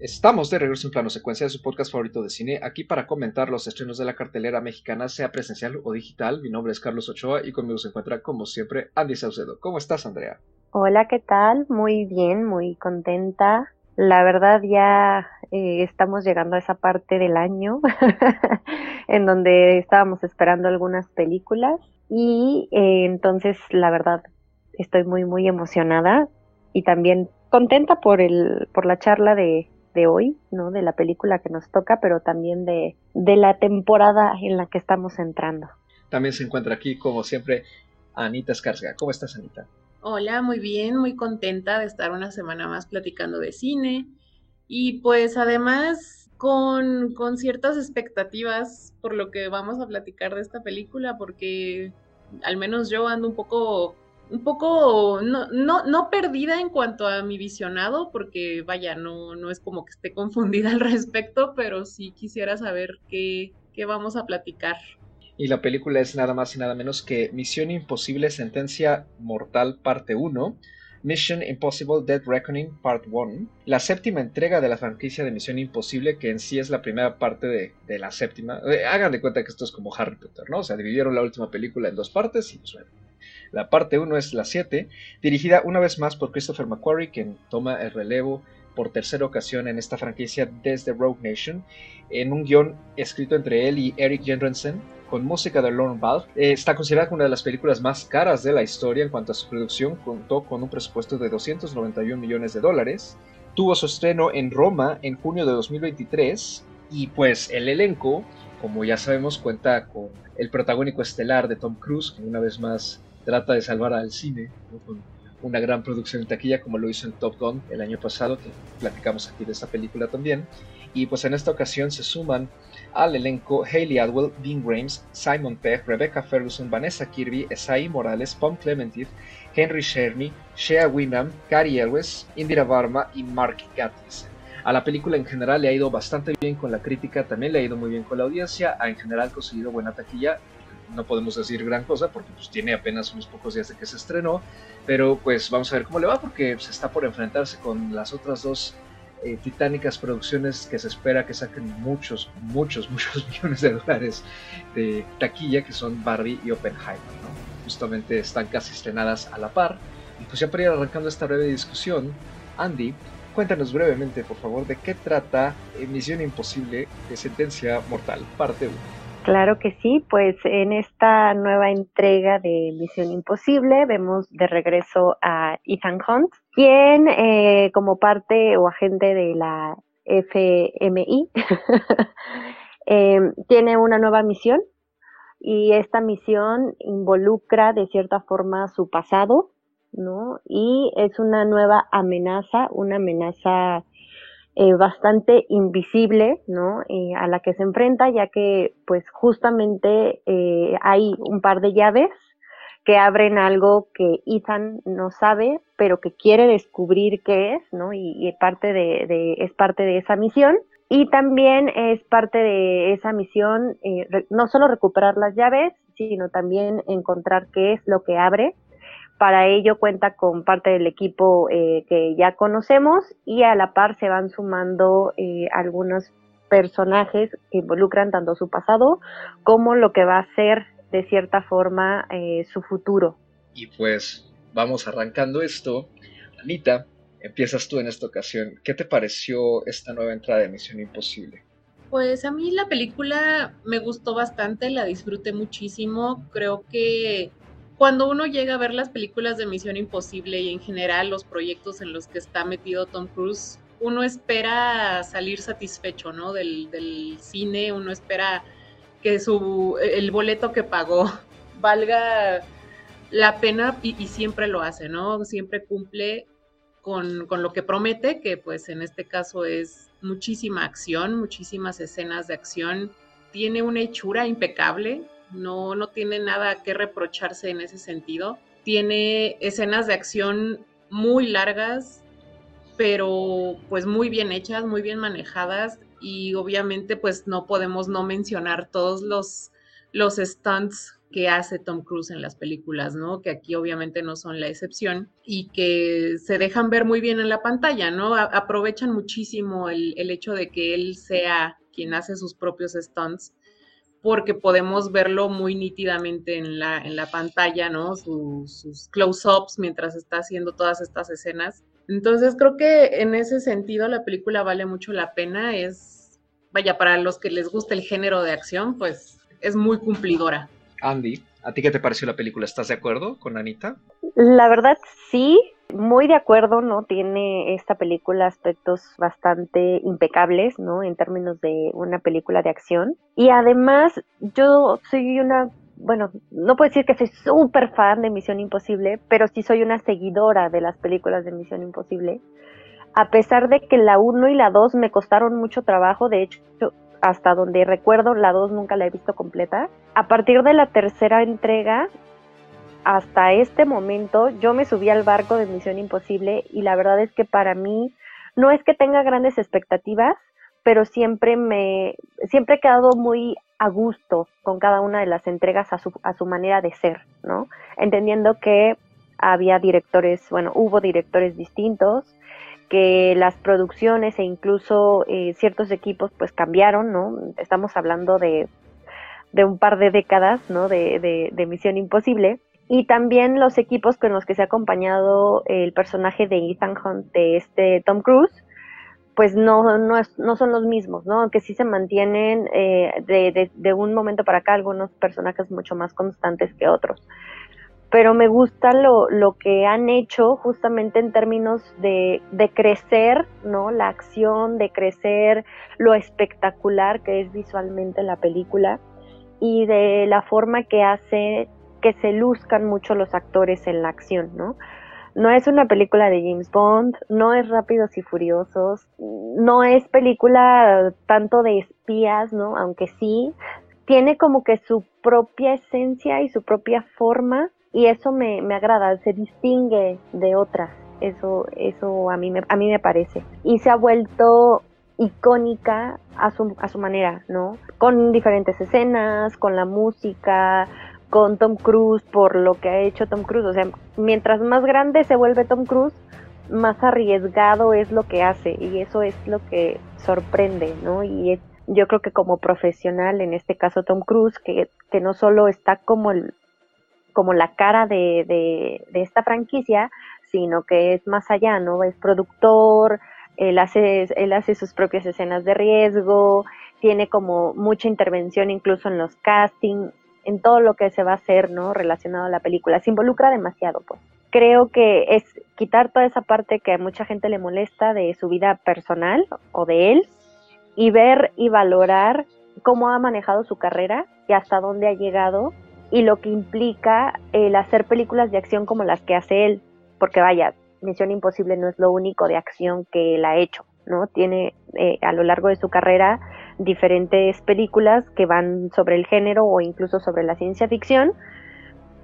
Estamos de regreso en plano secuencia de su podcast favorito de cine, aquí para comentar los estrenos de la cartelera mexicana, sea presencial o digital. Mi nombre es Carlos Ochoa y conmigo se encuentra, como siempre, Andy Saucedo. ¿Cómo estás, Andrea? Hola, ¿qué tal? Muy bien, muy contenta. La verdad ya eh, estamos llegando a esa parte del año en donde estábamos esperando algunas películas y eh, entonces la verdad estoy muy muy emocionada y también contenta por el por la charla de de hoy, ¿no? De la película que nos toca, pero también de, de la temporada en la que estamos entrando. También se encuentra aquí, como siempre, Anita Escarga. ¿Cómo estás, Anita? Hola, muy bien, muy contenta de estar una semana más platicando de cine. Y pues además con, con ciertas expectativas por lo que vamos a platicar de esta película, porque al menos yo ando un poco un poco no, no, no, perdida en cuanto a mi visionado, porque vaya, no, no es como que esté confundida al respecto, pero sí quisiera saber qué, qué vamos a platicar. Y la película es nada más y nada menos que Misión Imposible, Sentencia Mortal, parte 1. Mission Impossible Dead Reckoning Part 1, la séptima entrega de la franquicia de Misión Imposible, que en sí es la primera parte de, de la séptima. Eh, hagan de cuenta que esto es como Harry Potter, ¿no? O sea, dividieron la última película en dos partes y pues bueno, la parte 1 es la 7, dirigida una vez más por Christopher McQuarrie, quien toma el relevo por tercera ocasión en esta franquicia desde Rogue Nation, en un guion escrito entre él y Eric Jenrensen, con música de Lorne Valve. Eh, está considerada como una de las películas más caras de la historia en cuanto a su producción, contó con un presupuesto de 291 millones de dólares. Tuvo su estreno en Roma en junio de 2023 y pues el elenco, como ya sabemos, cuenta con el protagónico estelar de Tom Cruise, que una vez más trata de salvar al cine con una gran producción en taquilla como lo hizo en Top Gun el año pasado, que platicamos aquí de esta película también. Y pues en esta ocasión se suman al elenco Hayley Atwell, Dean Rames, Simon Pegg, Rebecca Ferguson, Vanessa Kirby, Esai Morales, Pom Clementif, Henry Sherny, Shea Winham, Cary Elwes, Indira Varma y Mark Gatiss. A la película en general le ha ido bastante bien con la crítica, también le ha ido muy bien con la audiencia, ha en general conseguido buena taquilla no podemos decir gran cosa porque pues, tiene apenas unos pocos días de que se estrenó, pero pues vamos a ver cómo le va porque se está por enfrentarse con las otras dos eh, titánicas producciones que se espera que saquen muchos, muchos, muchos millones de dólares de taquilla, que son Barbie y Oppenheimer. ¿no? Justamente están casi estrenadas a la par. Y pues ya para ir arrancando esta breve discusión, Andy, cuéntanos brevemente, por favor, de qué trata Misión Imposible de Sentencia Mortal, parte 1. Claro que sí, pues en esta nueva entrega de Misión Imposible vemos de regreso a Ethan Hunt, quien eh, como parte o agente de la FMI em, tiene una nueva misión y esta misión involucra de cierta forma su pasado, ¿no? Y es una nueva amenaza, una amenaza eh, bastante invisible, ¿no? Eh, a la que se enfrenta, ya que, pues, justamente eh, hay un par de llaves que abren algo que Ethan no sabe, pero que quiere descubrir qué es, ¿no? Y, parte de, es parte de esa misión. Y también es parte de esa misión no solo recuperar las llaves, sino también encontrar qué es lo que abre para ello cuenta con parte del equipo eh, que ya conocemos y a la par se van sumando eh, algunos personajes que involucran tanto su pasado como lo que va a ser de cierta forma eh, su futuro. Y pues vamos arrancando esto. Anita, empiezas tú en esta ocasión. ¿Qué te pareció esta nueva entrada de Misión Imposible? Pues a mí la película me gustó bastante, la disfruté muchísimo. Creo que cuando uno llega a ver las películas de Misión Imposible y en general los proyectos en los que está metido Tom Cruise, uno espera salir satisfecho, ¿no? Del, cine, uno espera que su, el boleto que pagó valga la pena y, y, siempre lo hace, ¿no? Siempre cumple con, con, lo que promete, que pues en este caso es muchísima acción, muchísimas escenas de acción, tiene una hechura impecable, no, no tiene nada que reprocharse en ese sentido. Tiene escenas de acción muy largas, pero pues muy bien hechas, muy bien manejadas y obviamente pues no podemos no mencionar todos los los stunts que hace Tom Cruise en las películas, ¿no? Que aquí obviamente no son la excepción y que se dejan ver muy bien en la pantalla, ¿no? aprovechan muchísimo el, el, hecho de que él sea quien hace sus propios stunts porque podemos verlo muy nítidamente en la, en la pantalla, ¿no? sus close-ups mientras está haciendo todas estas escenas. Entonces creo que en ese sentido la película vale mucho la pena. Es, vaya, para los que les gusta el género de acción, pues es muy cumplidora. Andy, ¿a ti qué te pareció la película? ¿Estás de acuerdo con Anita? La verdad sí, muy de acuerdo, ¿no? Tiene esta película aspectos bastante impecables, ¿no? En términos de una película de acción. Y además, yo soy una, bueno, no puedo decir que soy súper fan de Misión Imposible, pero sí soy una seguidora de las películas de Misión Imposible. A pesar de que la 1 y la 2 me costaron mucho trabajo, de hecho, hasta donde recuerdo, la 2 nunca la he visto completa. A partir de la tercera entrega, hasta este momento yo me subí al barco de Misión Imposible y la verdad es que para mí no es que tenga grandes expectativas, pero siempre me siempre he quedado muy a gusto con cada una de las entregas a su, a su manera de ser, ¿no? Entendiendo que había directores, bueno, hubo directores distintos, que las producciones e incluso eh, ciertos equipos pues cambiaron, ¿no? Estamos hablando de, de un par de décadas, ¿no? De, de Misión Imposible y también los equipos con los que se ha acompañado el personaje de Ethan Hunt, de este Tom Cruise, pues no, no, es, no son los mismos, ¿no? Aunque sí se mantienen eh, de, de, un momento para acá algunos personajes mucho más constantes que otros. Pero me gusta lo, lo que han hecho justamente en términos de, de crecer, ¿no? La acción, de crecer lo espectacular que es visualmente la película y de la forma que hace que se luzcan mucho los actores en la acción, ¿no? No es una película de James Bond, no es Rápidos y Furiosos, no es película tanto de espías, ¿no? Aunque sí, tiene como que su propia esencia y su propia forma y eso me, me agrada, se distingue de otras, eso, eso a, mí me, a mí me parece. Y se ha vuelto icónica a su, a su manera, ¿no? Con diferentes escenas, con la música, con Tom Cruise por lo que ha hecho Tom Cruise. O sea, mientras más grande se vuelve Tom Cruise, más arriesgado es lo que hace y eso es lo que sorprende, ¿no? Y es, yo creo que como profesional, en este caso Tom Cruise, que, no solo está como, el, como la cara de, de, de esta franquicia, sino que es más allá, ¿no? Es productor, él hace, él hace sus propias escenas de riesgo, tiene como mucha intervención incluso en los castings, en todo lo que se va a hacer, ¿no? Relacionado a la película. Se involucra demasiado, pues. Creo que es quitar toda esa parte que a mucha gente le molesta de su vida personal o de él y ver y valorar cómo ha manejado su carrera y hasta dónde ha llegado y lo que implica el hacer películas de acción como las que hace él, porque vaya, Misión Imposible no es lo único de acción que él ha hecho, ¿no? Tiene eh, a lo largo de su carrera diferentes películas que van sobre el género o incluso sobre la ciencia ficción.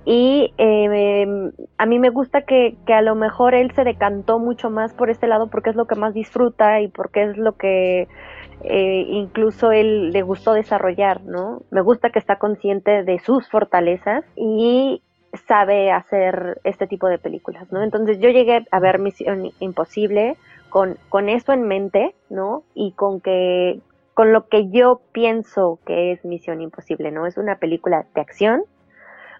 Y eh, a mí me gusta que, que, a lo mejor él se decantó mucho más por este lado porque es lo que más disfruta y porque es lo que eh, incluso él le gustó desarrollar, ¿no? Me gusta que está consciente de sus fortalezas y sabe hacer este tipo de películas, ¿no? Entonces yo llegué a ver Misión Imposible con, con eso en mente, ¿no? Y con que con lo que yo pienso que es Misión Imposible, ¿no? Es una película de acción,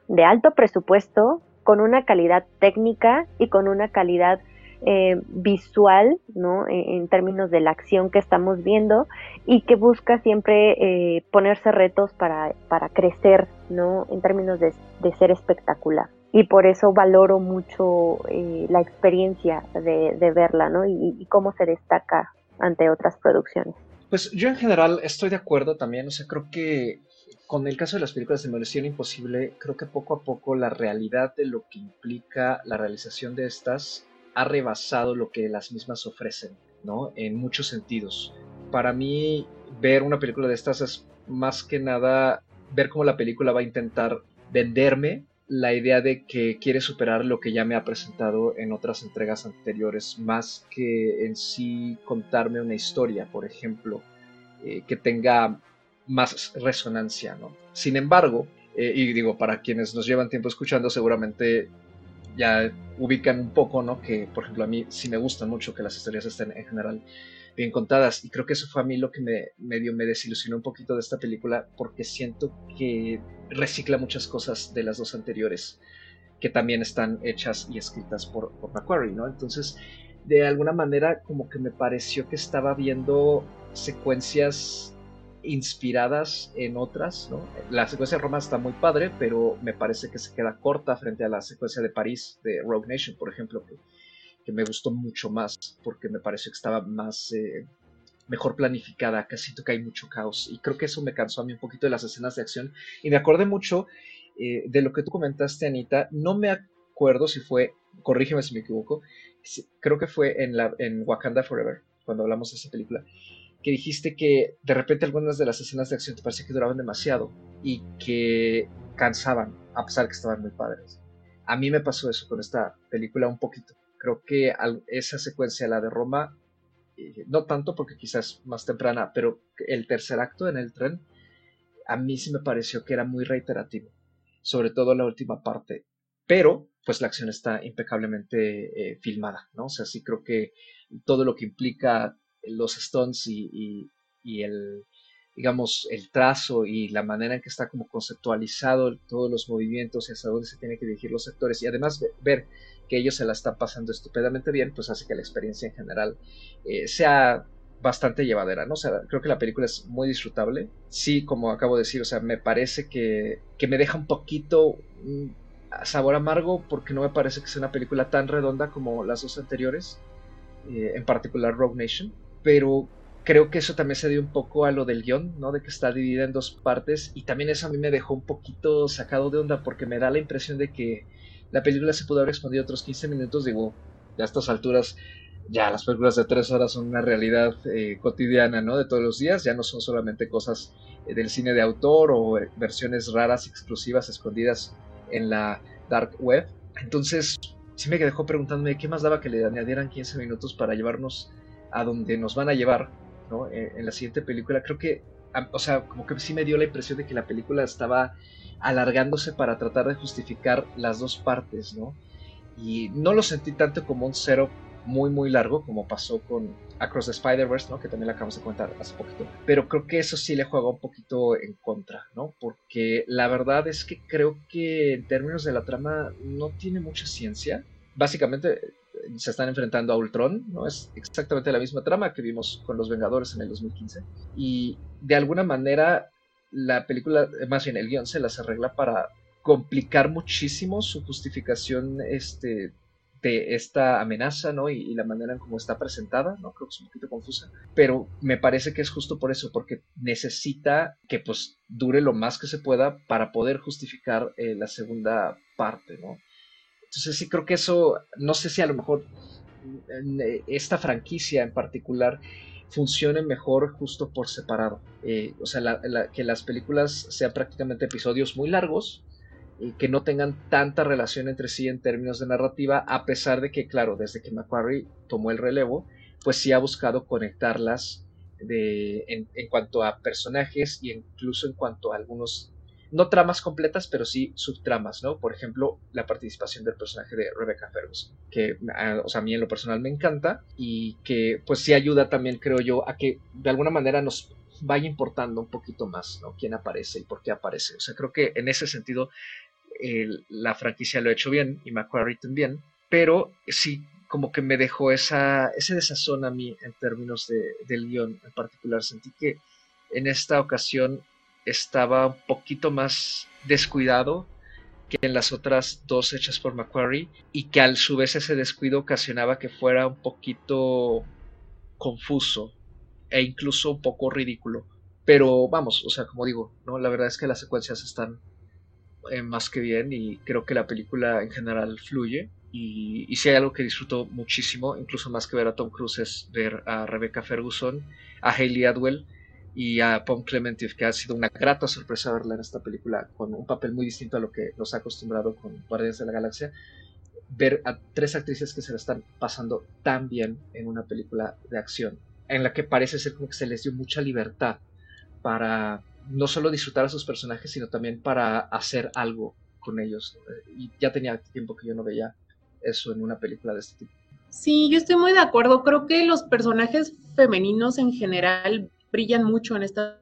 de alto presupuesto, con una calidad técnica y con una calidad eh, visual, ¿no? En, términos de la acción que estamos viendo y que busca siempre eh, ponerse retos para, para, crecer, ¿no? En términos de, ser espectacular. Y por eso valoro mucho eh, la experiencia de, verla, ¿no? y cómo se destaca ante otras producciones. Pues yo en general estoy de acuerdo también, o sea, creo que con el caso de las películas de Misión Imposible, creo que poco a poco la realidad de lo que implica la realización de estas ha rebasado lo que las mismas ofrecen, ¿no? En muchos sentidos. Para mí, ver una película de estas es más que nada ver cómo la película va a intentar venderme la idea de que quiere superar lo que ya me ha presentado en otras entregas anteriores, más que en sí contarme una historia, por ejemplo, eh, que tenga más resonancia, ¿no? Sin embargo, eh, y digo, para quienes nos llevan tiempo escuchando, seguramente ya ubican un poco, ¿no? Que, por ejemplo, a mí sí me gusta mucho que las historias estén en general bien contadas. Y creo que eso fue a mí lo que me medio me desilusionó un poquito de esta película, porque siento que recicla muchas cosas de las dos anteriores, que también están hechas y escritas por, por Macquarie, ¿no? Entonces, de alguna manera, como que me pareció que estaba viendo secuencias inspiradas en otras, ¿no? La secuencia de Roma está muy padre, pero me parece que se queda corta frente a la secuencia de París de Rogue Nation, por ejemplo, que, que me gustó mucho más porque me pareció que estaba más eh, mejor planificada, siento que hay mucho caos y creo que eso me cansó a mí un poquito de las escenas de acción y me acordé mucho eh, de lo que tú comentaste, Anita, no me acuerdo si fue, corrígeme si me equivoco, creo que fue en, la, en Wakanda Forever, cuando hablamos de esa película, que dijiste que de repente algunas de las escenas de acción te parecía que duraban demasiado y que cansaban, a pesar que estaban muy padres. A mí me pasó eso con esta película un poquito. Creo que esa secuencia, la de Roma, eh, no tanto porque quizás más temprana, pero el tercer acto en el tren, a mí sí me pareció que era muy reiterativo, sobre todo la última parte. Pero, pues la acción está impecablemente eh, filmada, ¿no? O sea, sí creo que todo lo que implica los stones y, el, digamos, el trazo y la manera en que está como conceptualizado todos los movimientos y hasta dónde se tienen que dirigir los sectores y además ver que ellos se la están pasando estupendamente bien, pues hace que la experiencia en general eh, sea bastante llevadera, ¿no? O sea, creo que la película es muy disfrutable. Sí, como acabo de decir, o sea, me parece que, que me deja un poquito sabor amargo porque no me parece que sea una película tan redonda como las dos anteriores, eh, en particular Rogue Nation pero creo que eso también se dio un poco a lo del guion, ¿no? De que está dividida en dos partes y también eso a mí me dejó un poquito sacado de onda porque me da la impresión de que la película se pudo haber expandido otros 15 minutos, digo, a estas alturas ya las películas de tres horas son una realidad eh, cotidiana, ¿no? De todos los días, ya no son solamente cosas eh, del cine de autor o eh, versiones raras, exclusivas, escondidas en la dark web. Entonces, sí me dejó preguntándome qué más daba que le añadieran 15 minutos para llevarnos a donde nos van a llevar, Eh, en, la siguiente película, creo que, o sea, como que sí me dio la impresión de que la película estaba alargándose para tratar de justificar las dos partes, ¿no? Y no lo sentí tanto como un cero muy, muy largo, como pasó con Across the Spider-Verse, ¿no? Que también la acabamos de comentar hace poquito. Pero creo que eso sí le juega un poquito en contra, ¿no? Porque la verdad es que creo que en términos de la trama no tiene mucha ciencia. Básicamente se están enfrentando a Ultron, ¿no? Es exactamente la misma trama que vimos con los Vengadores en el 2015. Y de alguna manera la película, más bien el guion se las arregla para complicar muchísimo su justificación este, de esta amenaza, ¿no? Y, la manera en cómo está presentada, ¿no? Creo que es un poquito confusa, pero me parece que es justo por eso, porque necesita que pues dure lo más que se pueda para poder justificar eh, la segunda parte, ¿no? Entonces sí creo que eso, no sé si a lo mejor eh, esta franquicia en particular funcione mejor justo por separado. Eh, o sea, que las películas sean prácticamente episodios muy largos y que no tengan tanta relación entre sí en términos de narrativa, a pesar de que, claro, desde que Macquarie tomó el relevo, pues sí ha buscado conectarlas en, en, cuanto a personajes y incluso en cuanto a algunos no tramas completas, pero sí subtramas, ¿no? Por ejemplo, la participación del personaje de Rebecca Ferguson, que ah, o sea, a mí en lo personal me encanta y que pues sí ayuda también, creo yo, a que de alguna manera nos vaya importando un poquito más, ¿no? Quién aparece y por qué aparece. O sea, creo que en ese sentido la franquicia lo ha hecho bien y Macquarie también, pero sí como que me dejó esa, ese desazón a mí en términos de, del guion en particular. Sentí que en esta ocasión estaba un poquito más descuidado que en las otras dos hechas por Macquarie y que al su vez ese descuido ocasionaba que fuera un poquito confuso e incluso un poco ridículo. Pero vamos, o sea, como digo, ¿no? la verdad es que las secuencias están eh, más que bien y creo que la película en general fluye. Y, y, si hay algo que disfruto muchísimo, incluso más que ver a Tom Cruise, es ver a Rebecca Ferguson, a Hayley Atwell y a Pom Clementif, que ha sido una grata sorpresa verla en esta película con un papel muy distinto a lo que nos ha acostumbrado con Guardianes de la Galaxia. Ver a tres actrices que se la están pasando tan bien en una película de acción, en la que parece ser como que se les dio mucha libertad para no solo disfrutar a sus personajes, sino también para hacer algo con ellos. Y ya tenía tiempo que yo no veía eso en una película de este tipo. Sí, yo estoy muy de acuerdo. Creo que los personajes femeninos en general brillan mucho en esta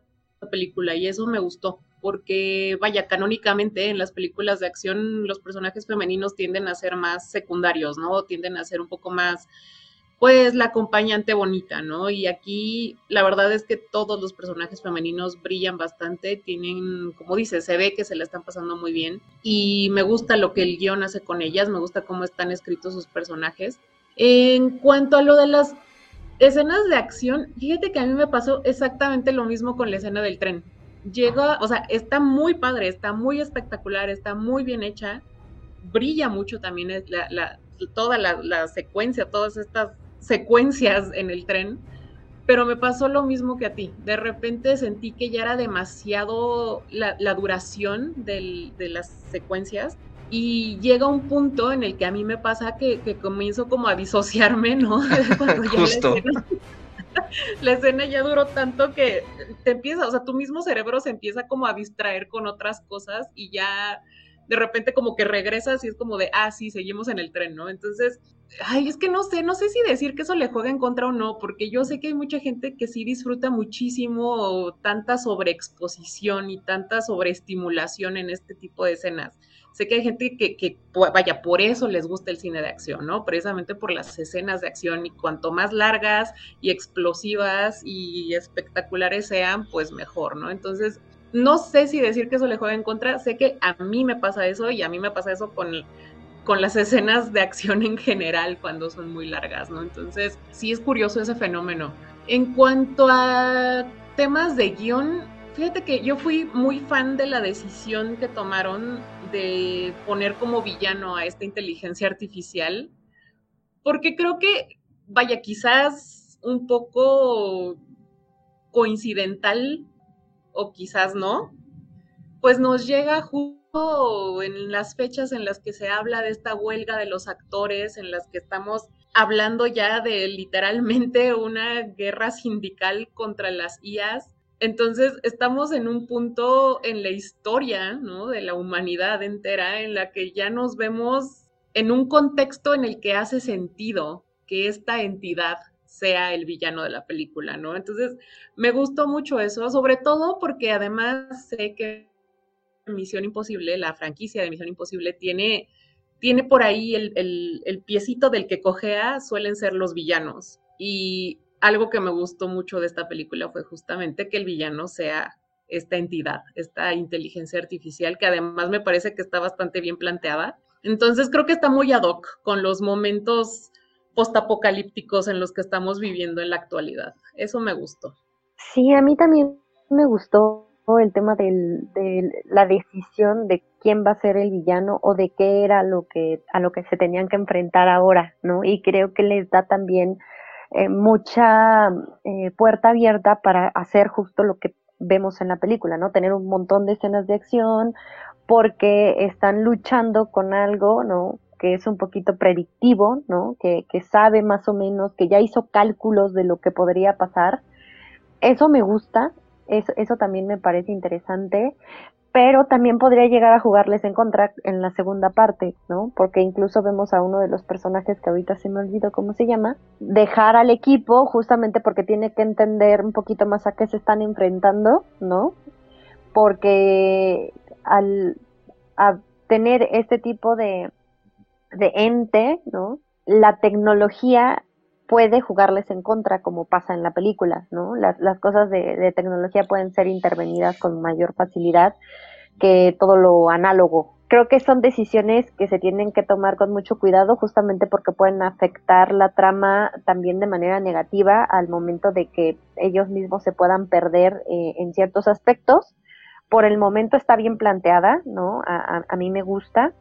película y eso me gustó porque vaya, canónicamente en las películas de acción los personajes femeninos tienden a ser más secundarios, ¿no? Tienden a ser un poco más pues la acompañante bonita, ¿no? Y aquí la verdad es que todos los personajes femeninos brillan bastante, tienen, como dices, se ve que se la están pasando muy bien y me gusta lo que el guion hace con ellas, me gusta cómo están escritos sus personajes. En cuanto a lo de las escenas de acción, fíjate que a mí me pasó exactamente lo mismo con la escena del tren. Llega, o sea, está muy padre, está muy espectacular, está muy bien hecha, brilla mucho también la, toda la secuencia, todas estas secuencias en el tren, pero me pasó lo mismo que a ti. De repente sentí que ya era demasiado la, duración de las secuencias y llega un punto en el que a mí me pasa que, comienzo como a disociarme, ¿no? Justo. La escena, ya duró tanto que te empieza, o sea, tu mismo cerebro se empieza como a distraer con otras cosas y ya de repente como que regresas y es como de, ah, sí, seguimos en el tren, ¿no? Entonces, ay, es que no sé, no sé si decir que eso le juega en contra o no, porque yo sé que hay mucha gente que sí disfruta muchísimo tanta sobreexposición y tanta sobreestimulación en este tipo de escenas. Sé que hay gente que, vaya, por eso les gusta el cine de acción, ¿no? Precisamente por las escenas de acción y cuanto más largas y explosivas y espectaculares sean, pues mejor, ¿no? Entonces, no sé si decir que eso le juega en contra, sé que a mí me pasa eso y a mí me pasa eso con, con las escenas de acción en general cuando son muy largas, ¿no? Entonces, sí es curioso ese fenómeno. En cuanto a temas de guion, fíjate que yo fui muy fan de la decisión que tomaron de poner como villano a esta inteligencia artificial, porque creo que, vaya, quizás un poco coincidental o quizás no, pues nos llega justo en las fechas en las que se habla de esta huelga de los actores, en las que estamos hablando ya de literalmente una guerra sindical contra las IAS. Entonces estamos en un punto en la historia ¿no? de la humanidad entera en la que ya nos vemos en un contexto en el que hace sentido que esta entidad sea el villano de la película, ¿no? Entonces, me gustó mucho eso, sobre todo porque además sé que Misión Imposible, la franquicia de Misión Imposible, tiene, tiene por ahí el, el, piecito del que cojea, suelen ser los villanos. Y algo que me gustó mucho de esta película fue justamente que el villano sea esta entidad, esta inteligencia artificial, que además me parece que está bastante bien planteada. Entonces creo que está muy ad hoc con los momentos postapocalípticos en los que estamos viviendo en la actualidad. Eso me gustó. Sí, a mí también me gustó el tema de la decisión de quién va a ser el villano o de qué era lo que a lo que se tenían que enfrentar ahora, ¿no? Y creo que les da también eh, mucha eh, puerta abierta para hacer justo lo que vemos en la película, ¿no? Tener un montón de escenas de acción porque están luchando con algo, ¿no? que es un poquito predictivo, ¿no? Que, sabe más o menos, que ya hizo cálculos de lo que podría pasar. Eso me gusta, eso, eso también me parece interesante, pero también podría llegar a jugarles en contra en la segunda parte, ¿no? Porque incluso vemos a uno de los personajes que ahorita se me olvidó cómo se llama, dejar al equipo justamente porque tiene que entender un poquito más a qué se están enfrentando, ¿no? Porque al tener este tipo de, de ente, ¿no? La tecnología puede jugarles en contra, como pasa en la película, ¿no? Las, cosas de, de, tecnología pueden ser intervenidas con mayor facilidad que todo lo análogo. Creo que son decisiones que se tienen que tomar con mucho cuidado, justamente porque pueden afectar la trama también de manera negativa al momento de que ellos mismos se puedan perder eh, en ciertos aspectos. Por el momento está bien planteada, ¿no? A, a, a mí me gusta,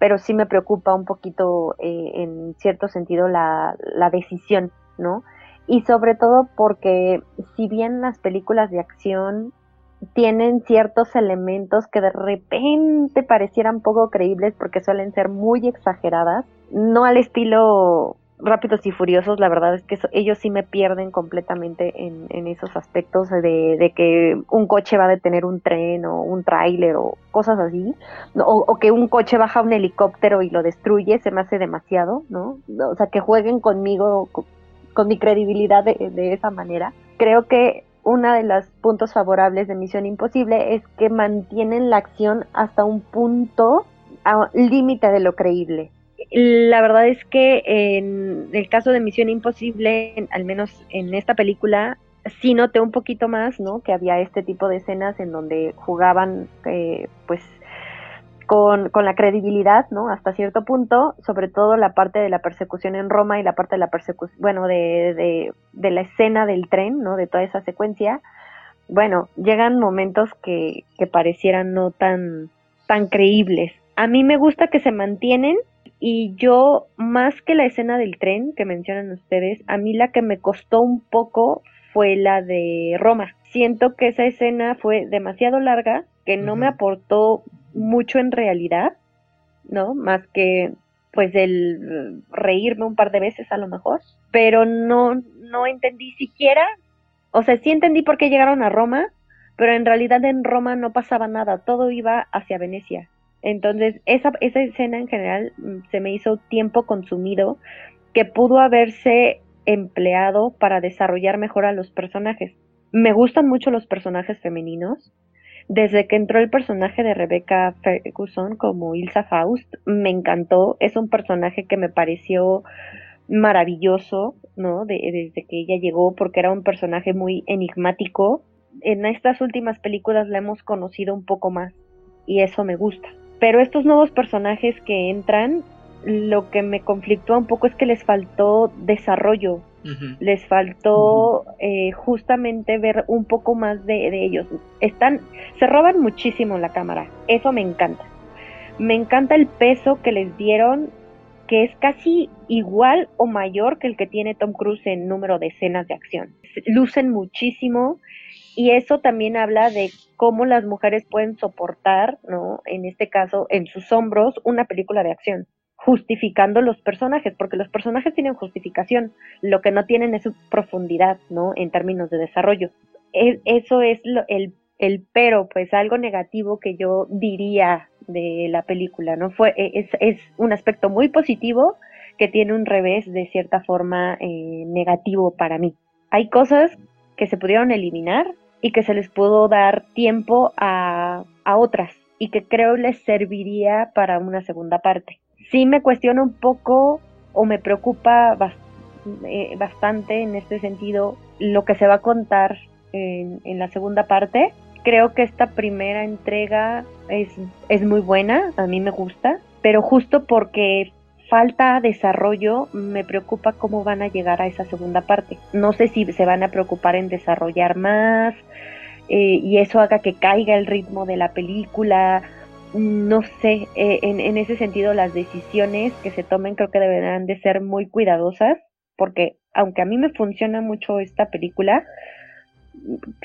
pero sí me preocupa un poquito eh, en cierto sentido la, decisión, ¿no? Y sobre todo porque si bien las películas de acción tienen ciertos elementos que de repente parecieran poco creíbles porque suelen ser muy exageradas, no al estilo Rápidos y Furiosos, la verdad es que ellos sí me pierden completamente en, esos aspectos de, que un coche va a detener un tren o un tráiler o cosas así, o, que un coche baja un helicóptero y lo destruye, se me hace demasiado, ¿no? O sea, que jueguen conmigo, con, mi credibilidad de, de esa manera. Creo que uno de los puntos favorables de Misión Imposible es que mantienen la acción hasta un punto límite de lo creíble la verdad es que en el caso de Misión Imposible, al menos en esta película, sí noté un poquito más, ¿no? Que había este tipo de escenas en donde jugaban, eh, pues, con, la credibilidad, ¿no? Hasta cierto punto, sobre todo la parte de la persecución en Roma y la parte de la persecución, bueno, de, de, la escena del tren, ¿no? De toda esa secuencia. Bueno, llegan momentos que, que parecieran no tan, tan creíbles. A mí me gusta que se mantienen, y yo, más que la escena del tren que mencionan ustedes, a mí la que me costó un poco fue la de Roma. Siento que esa escena fue demasiado larga, que no me aportó mucho en realidad, ¿no? Más que pues el reírme un par de veces a lo mejor, pero no, no entendí siquiera, o sea, sí entendí por qué llegaron a Roma, pero en realidad en Roma no pasaba nada, todo iba hacia Venecia. Entonces, esa, esa escena en general mm, se me hizo tiempo consumido que pudo haberse empleado para desarrollar mejor a los personajes. Me gustan mucho los personajes femeninos. Desde que entró el personaje de Rebecca Ferguson como Ilsa Faust, me encantó. Es un personaje que me pareció maravilloso, ¿no? desde que ella llegó, porque era un personaje muy enigmático. En estas últimas películas la hemos conocido un poco más y eso me gusta. Pero estos nuevos personajes que entran, lo que me conflictúa un poco es que les faltó desarrollo, les faltó eh, justamente ver un poco más de, ellos. Están, se roban muchísimo la cámara, eso me encanta. Me encanta el peso que les dieron, que es casi igual o mayor que el que tiene Tom Cruise en número de escenas de acción. Lucen muchísimo, y eso también habla de cómo las mujeres pueden soportar, ¿no? En este caso, en sus hombros, una película de acción, justificando los personajes, porque los personajes tienen justificación, lo que no tienen es profundidad, ¿no? En términos de desarrollo. E, eso es el, el pero, pues algo negativo que yo diría de la película, ¿no? Fue, e, es, es un aspecto muy positivo que tiene un revés de cierta forma eh, negativo para mí. Hay cosas que se pudieron eliminar y que se les pudo dar tiempo a, otras y que creo les serviría para una segunda parte. Sí me cuestiono un poco o me preocupa eh, bastante en este sentido lo que se va a contar en, en, la segunda parte. Creo que esta primera entrega es, es muy buena, a mí me gusta, pero justo porque falta desarrollo, me preocupa cómo van a llegar a esa segunda parte. No sé si se van a preocupar en desarrollar más eh, y eso haga que caiga el ritmo de la película. No sé, eh, en, en ese sentido las decisiones que se tomen creo que deberán de ser muy cuidadosas porque aunque a mí me funciona mucho esta película,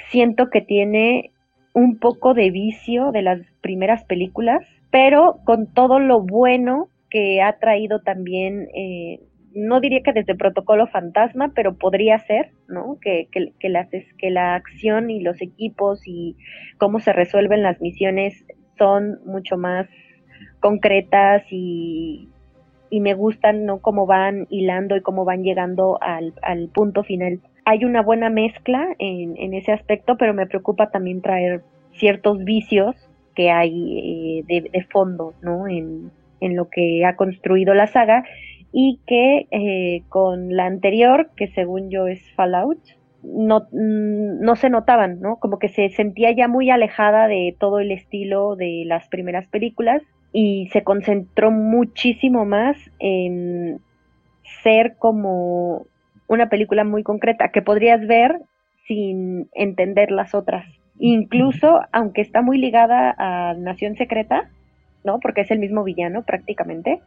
siento que tiene un poco de vicio de las primeras películas, pero con todo lo bueno que ha traído también, eh, no diría que desde protocolo fantasma, pero podría ser, ¿no? Que, que, que, que la acción y los equipos y cómo se resuelven las misiones son mucho más concretas y, y me gustan, ¿no? Cómo van hilando y cómo van llegando al, al punto final. Hay una buena mezcla en, en ese aspecto, pero me preocupa también traer ciertos vicios que hay eh, de, de, fondo, ¿no? En, en lo que ha construido la saga y que eh, con la anterior, que según yo es Fallout, no, mm, no se notaban, ¿no? Como que se sentía ya muy alejada de todo el estilo de las primeras películas y se concentró muchísimo más en ser como una película muy concreta que podrías ver sin entender las otras. Incluso, aunque está muy ligada a Nación Secreta, ¿no? Porque es el mismo villano prácticamente.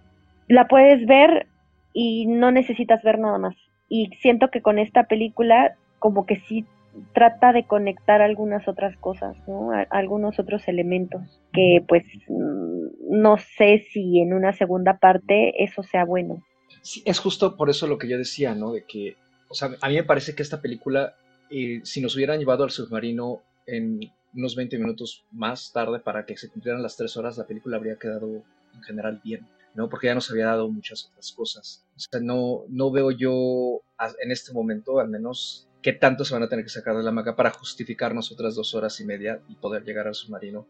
La puedes ver y no necesitas ver nada más. Y siento que con esta película como que sí trata de conectar algunas otras cosas, ¿no? algunos otros elementos que pues mm, no sé si en una segunda parte eso sea bueno. Sí, es justo por eso lo que yo decía, ¿no? De que, o sea, a mí me parece que esta película, eh, si nos hubieran llevado al submarino en unos 20 minutos más tarde para que se cumplieran las tres horas, la película habría quedado en general bien, ¿no? Porque ya nos había dado muchas otras cosas. O sea, no, no veo yo en este momento, al menos, qué tanto se van a tener que sacar de la maca para justificarnos otras dos horas y media y poder llegar al submarino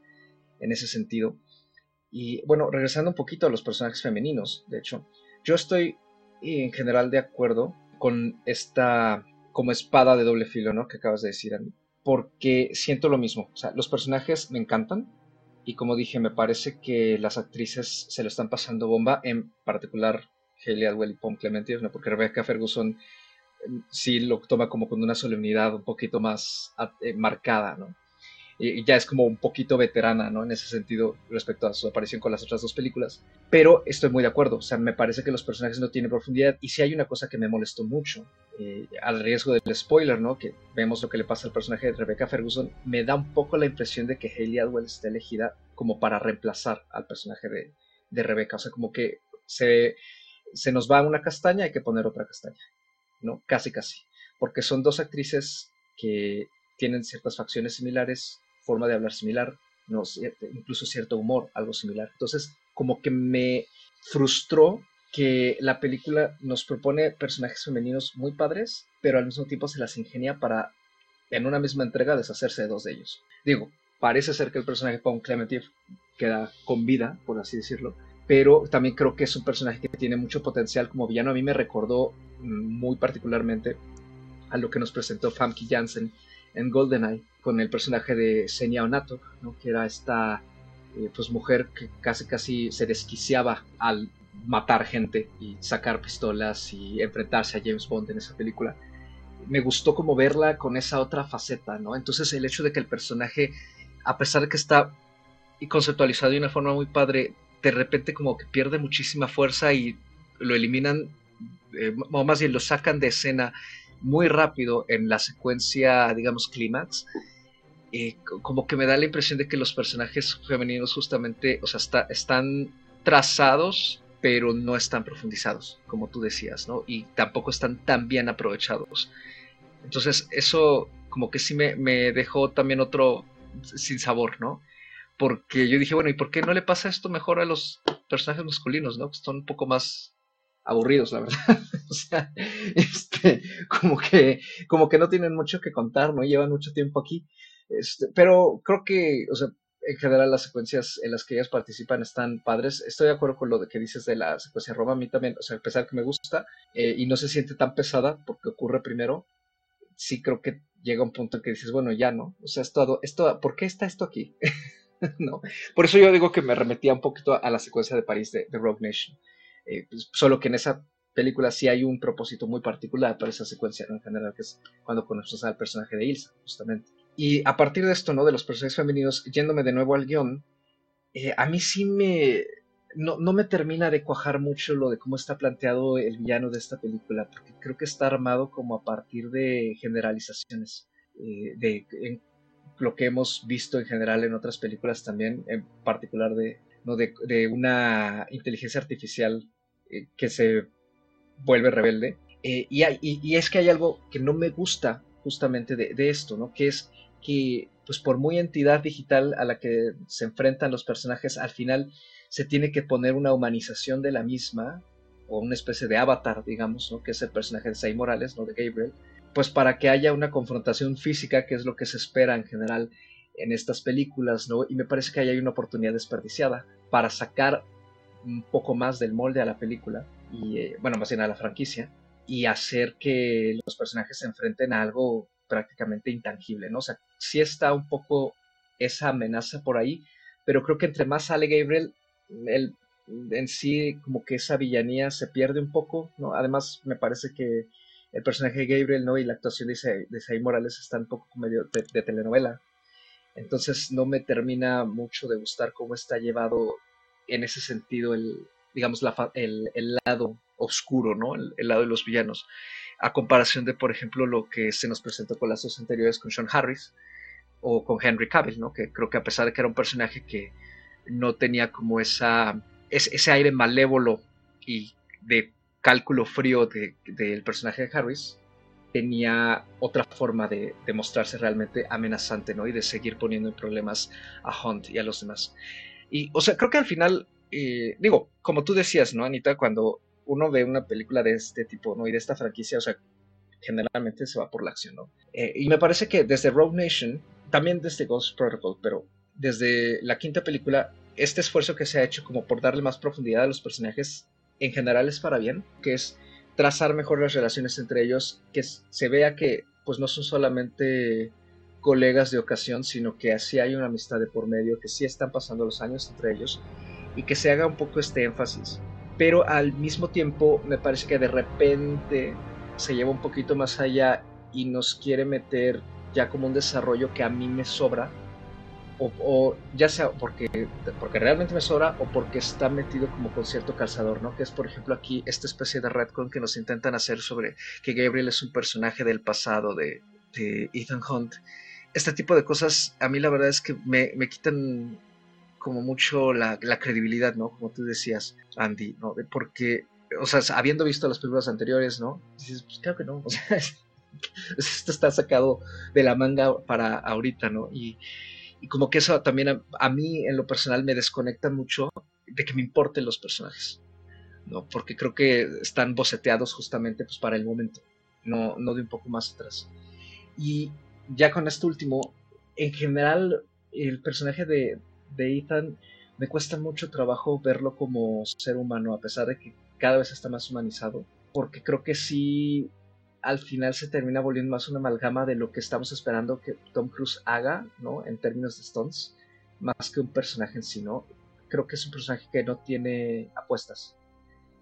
en ese sentido. Y bueno, regresando un poquito a los personajes femeninos, de hecho, yo estoy en general de acuerdo con esta como espada de doble filo, ¿no? Que acabas de decir, Andy. Porque siento lo mismo. O sea, los personajes me encantan. Y como dije, me parece que las actrices se lo están pasando bomba. En particular, Hayley Atwell y Pom Clemente, ¿no? porque Rebecca Ferguson mm, sí lo toma como con una solemnidad un poquito más eh, marcada, ¿no? Y ya es como un poquito veterana, ¿no? En ese sentido, respecto a su aparición con las otras dos películas. Pero estoy muy de acuerdo, o sea, me parece que los personajes no tienen profundidad. Y si hay una cosa que me molestó mucho, eh, al riesgo del spoiler, ¿no? Que vemos lo que le pasa al personaje de Rebecca Ferguson, me da un poco la impresión de que Hayley Atwell está elegida como para reemplazar al personaje de, de Rebecca. O sea, como que se, se nos va una castaña, hay que poner otra castaña, ¿no? Casi, casi. Porque son dos actrices que tienen ciertas facciones similares, forma de hablar similar, incluso cierto humor, algo similar. Entonces, como que me frustró que la película nos propone personajes femeninos muy padres, pero al mismo tiempo se las ingenia para, en una misma entrega, deshacerse de dos de ellos. Digo, parece ser que el personaje Paul Clemente queda con vida, por así decirlo, pero también creo que es un personaje que tiene mucho potencial como villano. A mí me recordó mm, muy particularmente a lo que nos presentó Famke Janssen en GoldenEye con el personaje de Senya Onato, ¿no? que era esta eh, pues mujer que casi casi se desquiciaba al matar gente y sacar pistolas y enfrentarse a James Bond en esa película. Me gustó como verla con esa otra faceta, ¿no? Entonces el hecho de que el personaje, a pesar de que está conceptualizado de una forma muy padre, de repente como que pierde muchísima fuerza y lo eliminan, eh, o más bien lo sacan de escena muy rápido en la secuencia, digamos, clímax, eh, como que me da la impresión de que los personajes femeninos justamente, o sea, está, están trazados, pero no están profundizados, como tú decías, ¿no? Y tampoco están tan bien aprovechados. Entonces, eso como que sí me, me dejó también otro sin sabor, ¿no? Porque yo dije, bueno, ¿y por qué no le pasa esto mejor a los personajes masculinos, ¿no? Que son un poco más aburridos, la verdad. o sea, este, como que, como que no tienen mucho que contar, ¿no? Llevan mucho tiempo aquí. Este, pero creo que, o sea, en general las secuencias en las que ellas participan están padres. Estoy de acuerdo con lo que dices de la secuencia Roma. A mí también, o sea, a pesar que me gusta eh, y no se siente tan pesada porque ocurre primero, sí creo que llega un punto en que dices, bueno, ya no. O sea, esto, esto, ¿por qué está esto aquí? no. Por eso yo digo que me remetía un poquito a la secuencia de París de, de Rogue Nation. Eh, pues, solo que en esa película sí hay un propósito muy particular para esa secuencia en general, que es cuando conocemos al personaje de Ilsa, justamente. Y a partir de esto, ¿no? De los personajes femeninos, yéndome de nuevo al guion, eh, a mí sí me... No, no, me termina de cuajar mucho lo de cómo está planteado el villano de esta película, porque creo que está armado como a partir de generalizaciones, eh, de lo que hemos visto en general en otras películas también, en particular de, ¿no? de, de una inteligencia artificial eh, que se vuelve rebelde. Eh, y, es que hay algo que no me gusta justamente de, esto, ¿no? Que es que, pues por muy entidad digital a la que se enfrentan los personajes, al final se tiene que poner una humanización de la misma, o una especie de avatar, digamos, ¿no? Que es el personaje de Say Morales, ¿no? De Gabriel, pues para que haya una confrontación física, que es lo que se espera en general en estas películas, ¿no? Y me parece que ahí hay una oportunidad desperdiciada para sacar un poco más del molde a la película y, eh, bueno, más bien a la franquicia y hacer que los personajes se enfrenten a algo prácticamente intangible, ¿no? O sea, sí está un poco esa amenaza por ahí, pero creo que entre más sale Gabriel, él en sí como que esa villanía se pierde un poco, ¿no? Además me parece que el personaje de Gabriel, ¿no? Y la actuación de, de Morales está un poco medio de telenovela, entonces no me termina mucho de gustar cómo está llevado en ese sentido el, digamos, el, lado oscuro, ¿no? El, lado de los villanos. A comparación de, por ejemplo, lo que se nos presentó con las dos anteriores con Sean Harris o con Henry Cavill, ¿no? Que creo que a pesar de que era un personaje que no tenía como esa, ese, aire malévolo y de cálculo frío del personaje de Harris tenía otra forma de, mostrarse realmente amenazante, ¿no? Y de seguir poniendo en problemas a Hunt y a los demás. Y, o sea, creo que al final, eh, digo, como tú decías, ¿no, Anita? Cuando uno ve una película de este tipo, ¿no? Y de esta franquicia, o sea, generalmente se va por la acción, ¿no? Eh, y me parece que desde Rogue Nation, también desde Ghost Protocol, pero desde la quinta película, este esfuerzo que se ha hecho como por darle más profundidad a los personajes, en general es para bien, que es trazar mejor las relaciones entre ellos, que se vea que pues no son solamente colegas de ocasión, sino que así hay una amistad de por medio, que sí están pasando los años entre ellos y que se haga un poco este énfasis. Pero al mismo tiempo me parece que de repente se lleva un poquito más allá y nos quiere meter ya como un desarrollo que a mí me sobra o, ya sea porque, porque realmente me sobra o porque está metido como con cierto calzador, ¿no? Que es, por ejemplo, aquí esta especie de retcon que nos intentan hacer sobre que Gabriel es un personaje del pasado de, Ethan Hunt. Este tipo de cosas a mí la verdad es que me, quitan como mucho la, credibilidad, ¿no? Como tú decías, Andy, ¿no? Porque, o sea, habiendo visto las películas anteriores, ¿no? Dices, pues claro que no, o sea, esto está sacado de la manga para ahorita, ¿no? Y, y como que eso también a, mí en lo personal me desconecta mucho de que me importen los personajes, ¿no? Porque creo que están boceteados justamente pues, para el momento, no, no de un poco más atrás. Y ya con esto último, en general el personaje de, de Ethan me cuesta mucho trabajo verlo como ser humano, a pesar de que cada vez está más humanizado, porque creo que sí al final se termina volviendo más una amalgama de lo que estamos esperando que Tom Cruise haga, ¿no? En términos de stunts, más que un personaje en sí, ¿no? Creo que es un personaje que no tiene apuestas.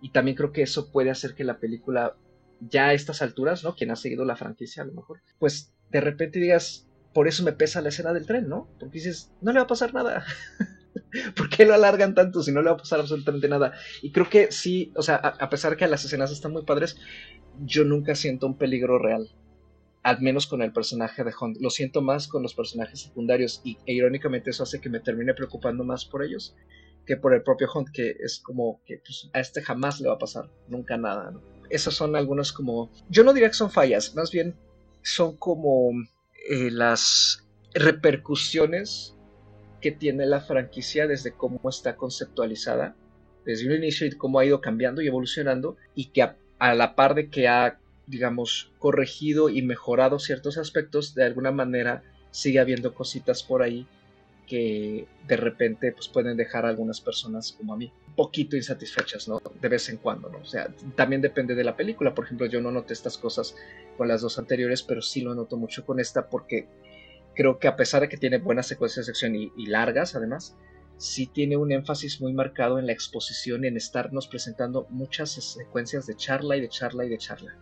Y también creo que eso puede hacer que la película, ya a estas alturas, ¿no? Quien ha seguido la franquicia a lo mejor, pues de repente digas, por eso me pesa la escena del tren, ¿no? Porque dices, no le va a pasar nada. ¿Por qué lo alargan tanto si no le va a pasar absolutamente nada? Y creo que sí, o sea, a, pesar que las escenas están muy padres, yo nunca siento un peligro real. Al menos con el personaje de Hunt. Lo siento más con los personajes secundarios y e irónicamente eso hace que me termine preocupando más por ellos que por el propio Hunt, que es como que pues, a este jamás le va a pasar, nunca nada. Esas son algunas como, yo no diría que son fallas, más bien son como eh, las repercusiones que tiene la franquicia desde cómo está conceptualizada desde un inicio y cómo ha ido cambiando y evolucionando y que a, la par de que ha, digamos, corregido y mejorado ciertos aspectos, de alguna manera sigue habiendo cositas por ahí que de repente pues pueden dejar a algunas personas como a mí poquito insatisfechas, ¿no? De vez en cuando, ¿no? O sea, también depende de la película. Por ejemplo, yo no noté estas cosas con las dos anteriores, pero sí lo noto mucho con esta porque creo que a pesar de que tiene buenas secuencias de acción y, largas, además, sí tiene un énfasis muy marcado en la exposición en estarnos presentando muchas secuencias de charla y de charla y de charla.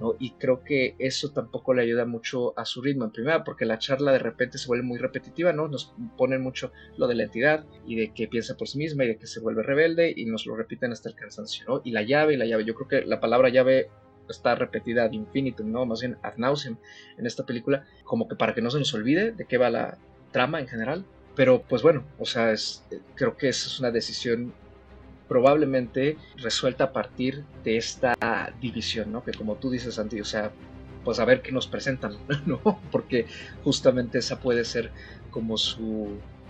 ¿No? Y creo que eso tampoco le ayuda mucho a su ritmo. En primera, porque la charla de repente se vuelve muy repetitiva, ¿no? Nos ponen mucho lo de la entidad y de que piensa por sí misma y de que se vuelve rebelde y nos lo repiten hasta el cansancio, ¿no? Y la llave, y la llave. Yo creo que la palabra llave está repetida ad infinitum, ¿no? Más bien ad nauseam en esta película, como que para que no se nos olvide de qué va la trama en general. Pero pues bueno, o sea, es, creo que esa es una decisión probablemente resuelta a partir de esta división, ¿no? Que como tú dices, Santi, o sea, pues a ver qué nos presentan, ¿no? Porque justamente esa puede ser como su,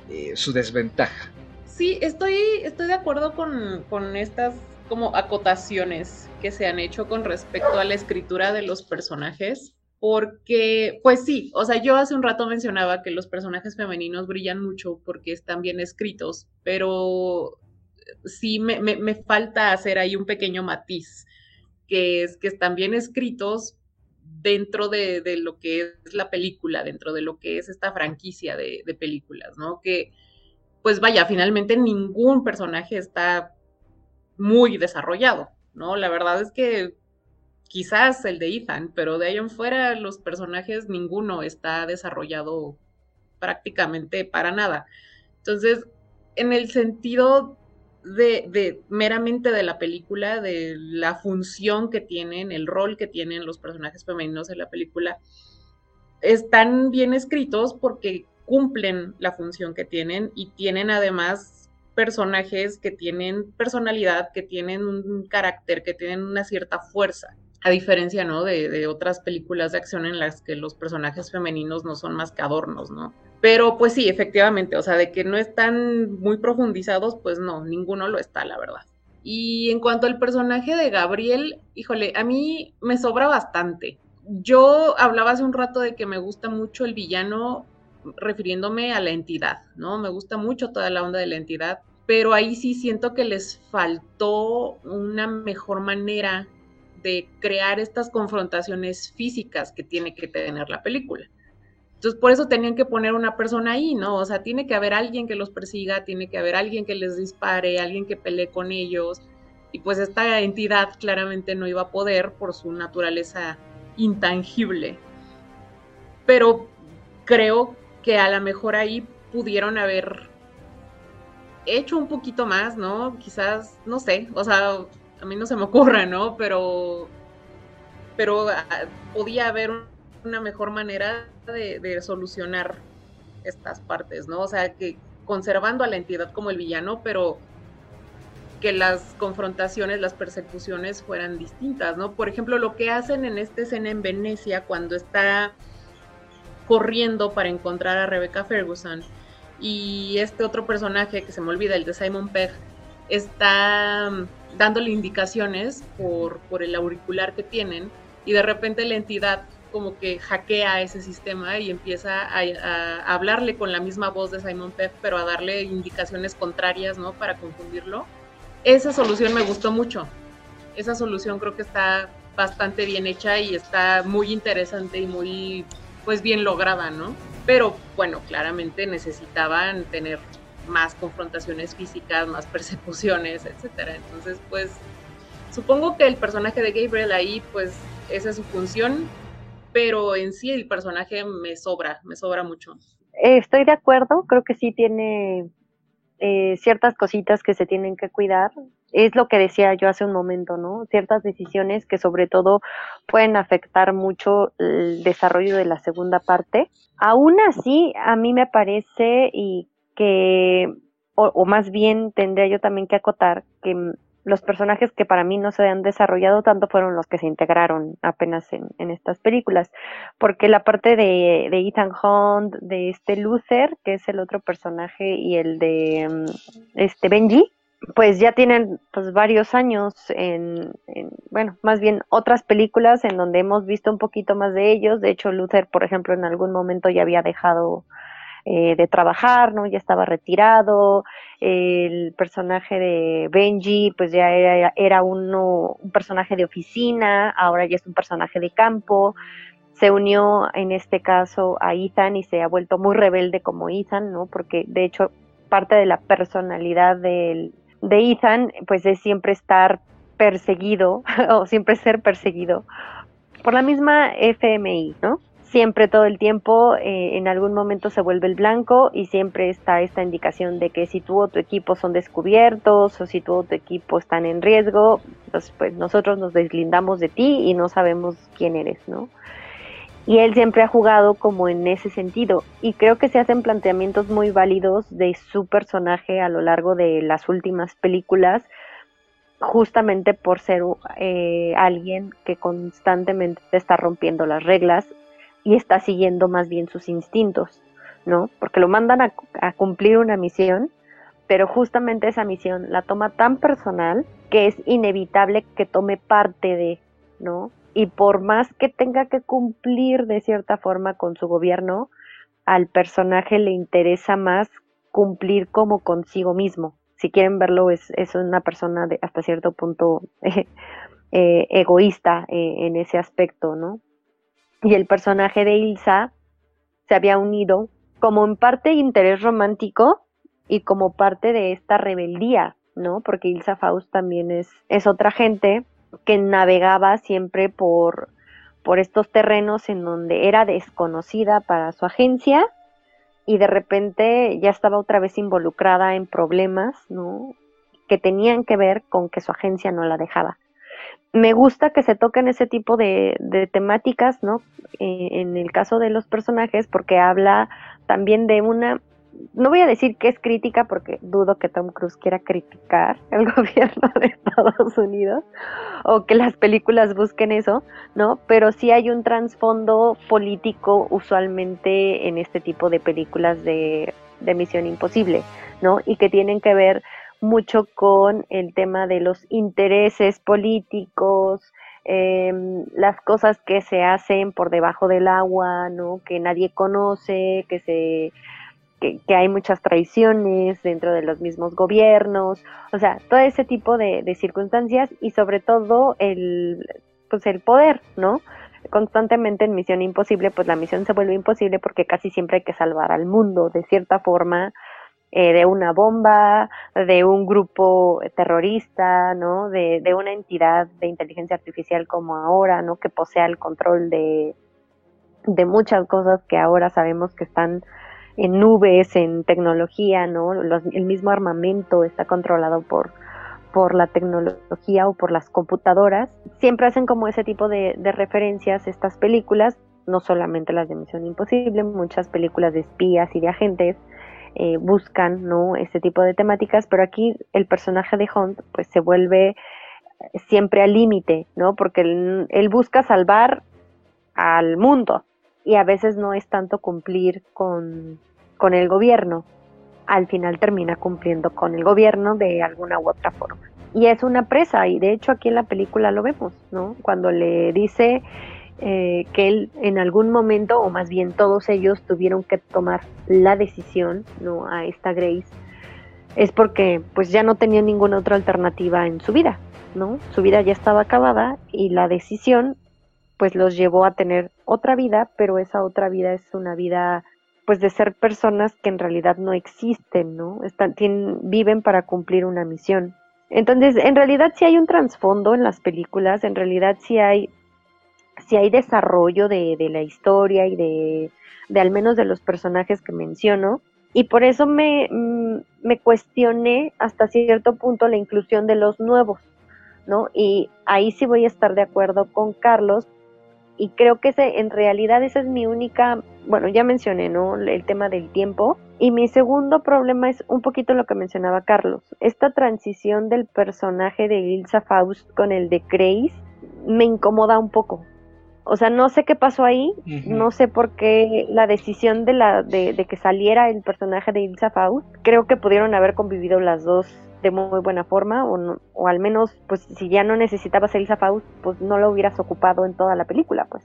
eh, su desventaja. Sí, estoy, estoy de acuerdo con, con estas como acotaciones que se han hecho con respecto a la escritura de los personajes. Porque, pues sí, o sea, yo hace un rato mencionaba que los personajes femeninos brillan mucho porque están bien escritos, pero sí me, me, falta hacer ahí un pequeño matiz, que es que están bien escritos dentro de, de, lo que es la película, dentro de lo que es esta franquicia de, de películas, ¿no? Que, pues vaya, finalmente ningún personaje está muy desarrollado, ¿no? La verdad es que quizás el de Ethan, pero de ahí en fuera los personajes ninguno está desarrollado prácticamente para nada. Entonces, en el sentido de, meramente de la película, de la función que tienen, el rol que tienen los personajes femeninos en la película, están bien escritos porque cumplen la función que tienen y tienen además personajes que tienen personalidad, que tienen un carácter, que tienen una cierta fuerza. A diferencia, ¿no? De, otras películas de acción en las que los personajes femeninos no son más que adornos, ¿no? Pero pues sí, efectivamente, o sea, de que no están muy profundizados, pues no, ninguno lo está, la verdad. Y en cuanto al personaje de Gabriel, híjole, a mí me sobra bastante. Yo hablaba hace un rato de que me gusta mucho el villano refiriéndome a la entidad, ¿no? Me gusta mucho toda la onda de la entidad, pero ahí sí siento que les faltó una mejor manera de crear estas confrontaciones físicas que tiene que tener la película. Entonces, por eso tenían que poner una persona ahí, ¿no? O sea, tiene que haber alguien que los persiga, tiene que haber alguien que les dispare, alguien que pelee con ellos. Y pues esta entidad claramente no iba a poder por su naturaleza intangible. Pero creo que a lo mejor ahí pudieron haber hecho un poquito más, ¿no? Quizás, no sé, o sea, a mí no se me ocurre, ¿no? Pero, pero ah, podía haber una mejor manera de, solucionar estas partes, ¿no? O sea, que conservando a la entidad como el villano, pero que las confrontaciones, las persecuciones fueran distintas, ¿no? Por ejemplo, lo que hacen en esta escena en Venecia cuando está corriendo para encontrar a Rebecca Ferguson y este otro personaje que se me olvida, el de Simon Pegg, está mm, dándole indicaciones por, por el auricular que tienen y de repente la entidad como que hackea ese sistema y empieza a, hablarle con la misma voz de Simon Pegg, pero a darle indicaciones contrarias, ¿no? Para confundirlo. Esa solución me gustó mucho. Esa solución creo que está bastante bien hecha y está muy interesante y muy, pues, bien lograda, ¿no? Pero, bueno, claramente necesitaban tener más confrontaciones físicas, más persecuciones, etcétera. Entonces, pues, supongo que el personaje de Gabriel ahí, pues, esa es su función pero en sí el personaje me sobra, me sobra mucho. Estoy de acuerdo, creo que sí tiene eh, ciertas cositas que se tienen que cuidar. Es lo que decía yo hace un momento, ¿no? Ciertas decisiones que sobre todo pueden afectar mucho el desarrollo de la segunda parte. Aún así, a mí me parece y que, o más bien tendría yo también que acotar que los personajes que para mí no se han desarrollado tanto fueron los que se integraron apenas en, estas películas, porque la parte de, Ethan Hunt, de este Luther, que es el otro personaje, y el de mm, este Benji, pues ya tienen pues varios años en, bueno, más bien otras películas en donde hemos visto un poquito más de ellos. De hecho, Luther, por ejemplo, en algún momento ya había dejado eh, de trabajar, ¿no? Ya estaba retirado, el personaje de Benji pues ya era, era uno, un personaje de oficina, ahora ya es un personaje de campo, se unió en este caso a Ethan y se ha vuelto muy rebelde como Ethan, ¿no? Porque de hecho parte de la personalidad de Ethan pues es siempre estar perseguido o siempre ser perseguido por la misma FMI, ¿no? Siempre todo el tiempo eh, en algún momento se vuelve el blanco y siempre está esta indicación de que si tú o tu equipo son descubiertos o si tú o tu equipo están en riesgo, pues, pues nosotros nos deslindamos de ti y no sabemos quién eres, ¿no? Y él siempre ha jugado como en ese sentido y creo que se hacen planteamientos muy válidos de su personaje a lo largo de las últimas películas justamente por ser eh, alguien que constantemente está rompiendo las reglas y está siguiendo más bien sus instintos, ¿no? Porque lo mandan a, cumplir una misión, pero justamente esa misión la toma tan personal que es inevitable que tome parte de, ¿no? Y por más que tenga que cumplir de cierta forma con su gobierno, al personaje le interesa más cumplir como consigo mismo. Si quieren verlo, es, una persona de hasta cierto punto eh, egoísta eh, en ese aspecto, ¿no? Y el personaje de Ilsa se había unido como en parte interés romántico y como parte de esta rebeldía, ¿no? Porque Ilsa Faust también es, es otra gente que navegaba siempre por, por estos terrenos en donde era desconocida para su agencia y de repente ya estaba otra vez involucrada en problemas, ¿no? Que tenían que ver con que su agencia no la dejaba me gusta que se toquen ese tipo de, temáticas, ¿no? Eh, en el caso de los personajes, porque habla también de una no voy a decir que es crítica porque dudo que Tom Cruise quiera criticar el gobierno de Estados Unidos o que las películas busquen eso, ¿no? Pero sí hay un trasfondo político usualmente en este tipo de películas de, de Misión Imposible, ¿no? Y que tienen que ver mucho con el tema de los intereses políticos, eh, las cosas que se hacen por debajo del agua, ¿no? Que nadie conoce, que se que, hay muchas traiciones dentro de los mismos gobiernos, o sea, todo ese tipo de, de circunstancias y sobre todo el pues el poder, ¿no? Constantemente en Misión Imposible, pues la misión se vuelve imposible porque casi siempre hay que salvar al mundo de cierta forma, eh, de una bomba, de un grupo terrorista, ¿no? De, de, una entidad de inteligencia artificial como ahora, ¿no? Que posea el control de, de muchas cosas que ahora sabemos que están en nubes, en tecnología, ¿no? el mismo armamento está controlado por, por la tecnología o por las computadoras. Siempre hacen como ese tipo de, de referencias estas películas, no solamente las de Misión Imposible, muchas películas de espías y de agentes eh, buscan no este tipo de temáticas pero aquí el personaje de Hunt pues se vuelve siempre al límite no porque él, busca salvar al mundo y a veces no es tanto cumplir con, con el gobierno. Al final termina cumpliendo con el gobierno de alguna u otra forma. Y es una presa y de hecho aquí en la película lo vemos no cuando le dice eh, que él en algún momento, o más bien todos ellos, tuvieron que tomar la decisión ¿no? a esta Grace, es porque pues ya no tenía ninguna otra alternativa en su vida, ¿no? Su vida ya estaba acabada y la decisión pues los llevó a tener otra vida, pero esa otra vida es una vida pues de ser personas que en realidad no existen, ¿no? Están, viven para cumplir una misión. Entonces, en realidad sí hay un trasfondo en las películas, en realidad sí hay si hay desarrollo de, la historia y de, al menos de los personajes que menciono. Y por eso me, mm, me cuestioné hasta cierto punto la inclusión de los nuevos, ¿no? Y ahí sí voy a estar de acuerdo con Carlos. Y creo que en realidad esa es mi única, bueno, ya mencioné, ¿no? El tema del tiempo. Y mi segundo problema es un poquito lo que mencionaba Carlos. Esta transición del personaje de Ilsa Faust con el de Grace me incomoda un poco. O sea, no sé qué pasó ahí, no sé por qué la decisión de, la, de, que saliera el personaje de Ilsa Faust. Creo que pudieron haber convivido las dos de muy buena forma, o, o al menos, pues si ya no necesitabas a Ilsa Faust, pues no lo hubieras ocupado en toda la película, pues.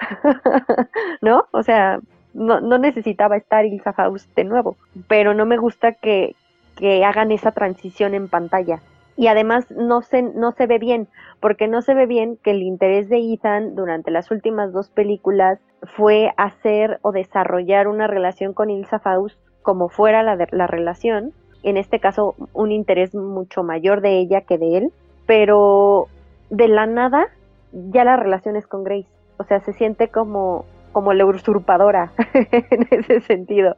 ¿No? O sea, no, no necesitaba estar Ilsa Faust de nuevo, pero no me gusta que, que hagan esa transición en pantalla y además no se, no se ve bien, porque no se ve bien que el interés de Ethan durante las últimas dos películas fue hacer o desarrollar una relación con Ilsa Faust como fuera la, la relación, en este caso un interés mucho mayor de ella que de él, pero de la nada ya la relación es con Grace, o sea, se siente como como la usurpadora en ese sentido.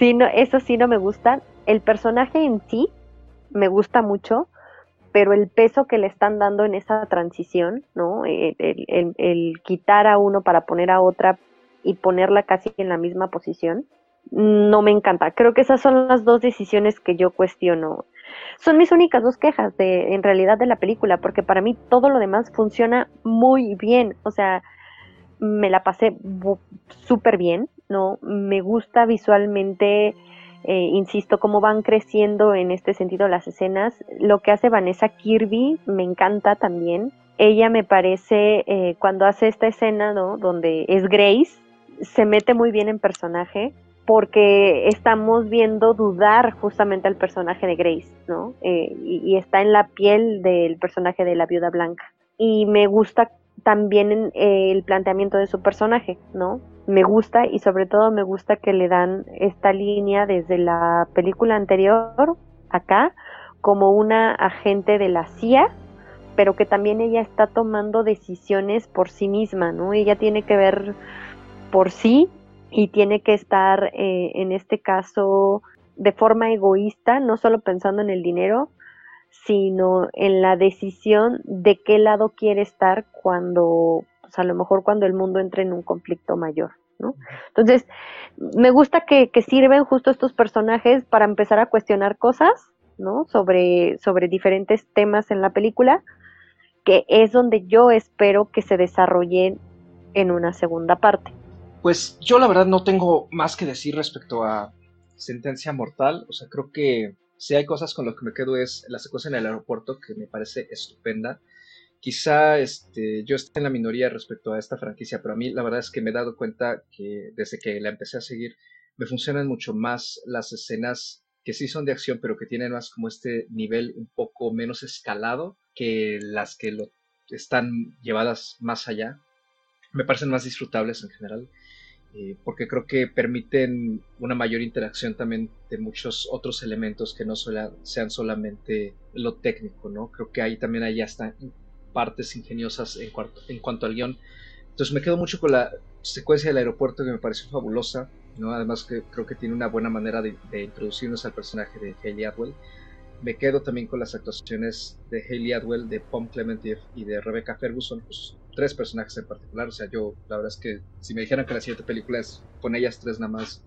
Sí, no, eso sí no me gusta. El personaje en sí me gusta mucho, pero el peso que le están dando en esa transición, ¿no? El, el, quitar a uno para poner a otra y ponerla casi en la misma posición, no me encanta. Creo que esas son las dos decisiones que yo cuestiono. Son mis únicas dos quejas de, en realidad de la película, porque para mí todo lo demás funciona muy bien. O sea, me la pasé súper bien, ¿no? Me gusta visualmente eh, insisto, cómo van creciendo en este sentido las escenas. Lo que hace Vanessa Kirby me encanta también. Ella me parece, eh, cuando hace esta escena, ¿no? Donde es Grace, se mete muy bien en personaje porque estamos viendo dudar justamente al personaje de Grace, ¿no? Eh, y, y, está en la piel del personaje de la viuda blanca. Y me gusta también el planteamiento de su personaje, ¿no? me gusta y sobre todo me gusta que le dan esta línea desde la película anterior acá como una agente de la CIA, pero que también ella está tomando decisiones por sí misma, ¿no? Ella tiene que ver por sí y tiene que estar eh, en este caso de forma egoísta, no solo pensando en el dinero, sino en la decisión de qué lado quiere estar cuando, pues a lo mejor cuando el mundo entre en un conflicto mayor. ¿no? Entonces, me gusta que, que sirven justo estos personajes para empezar a cuestionar cosas, ¿no? Sobre, sobre diferentes temas en la película, que es donde yo espero que se desarrollen en una segunda parte. Pues yo la verdad no tengo más que decir respecto a Sentencia Mortal, o sea, creo que si hay cosas con las que me quedo es la secuencia en el aeropuerto que me parece estupenda. Quizá este, yo esté en la minoría respecto a esta franquicia, pero a mí la verdad es que me he dado cuenta que desde que la empecé a seguir me funcionan mucho más las escenas que sí son de acción, pero que tienen más como este nivel un poco menos escalado que las que lo están llevadas más allá. Me parecen más disfrutables en general. Eh, porque creo que permiten una mayor interacción también de muchos otros elementos que no sean solamente lo técnico, ¿no? Creo que ahí también hay hasta partes ingeniosas en, en cuanto al guion. Entonces me quedo mucho con la secuencia del aeropuerto que me pareció fabulosa, ¿no? Además que creo que tiene una buena manera de, introducirnos al personaje de Haley Atwell. Me quedo también con las actuaciones de Haley Atwell, de Pom Clement y de Rebecca Ferguson, pues tres personajes en particular. O sea, yo, la verdad es que si me dijeran que la siguiente película es con ellas tres nada más,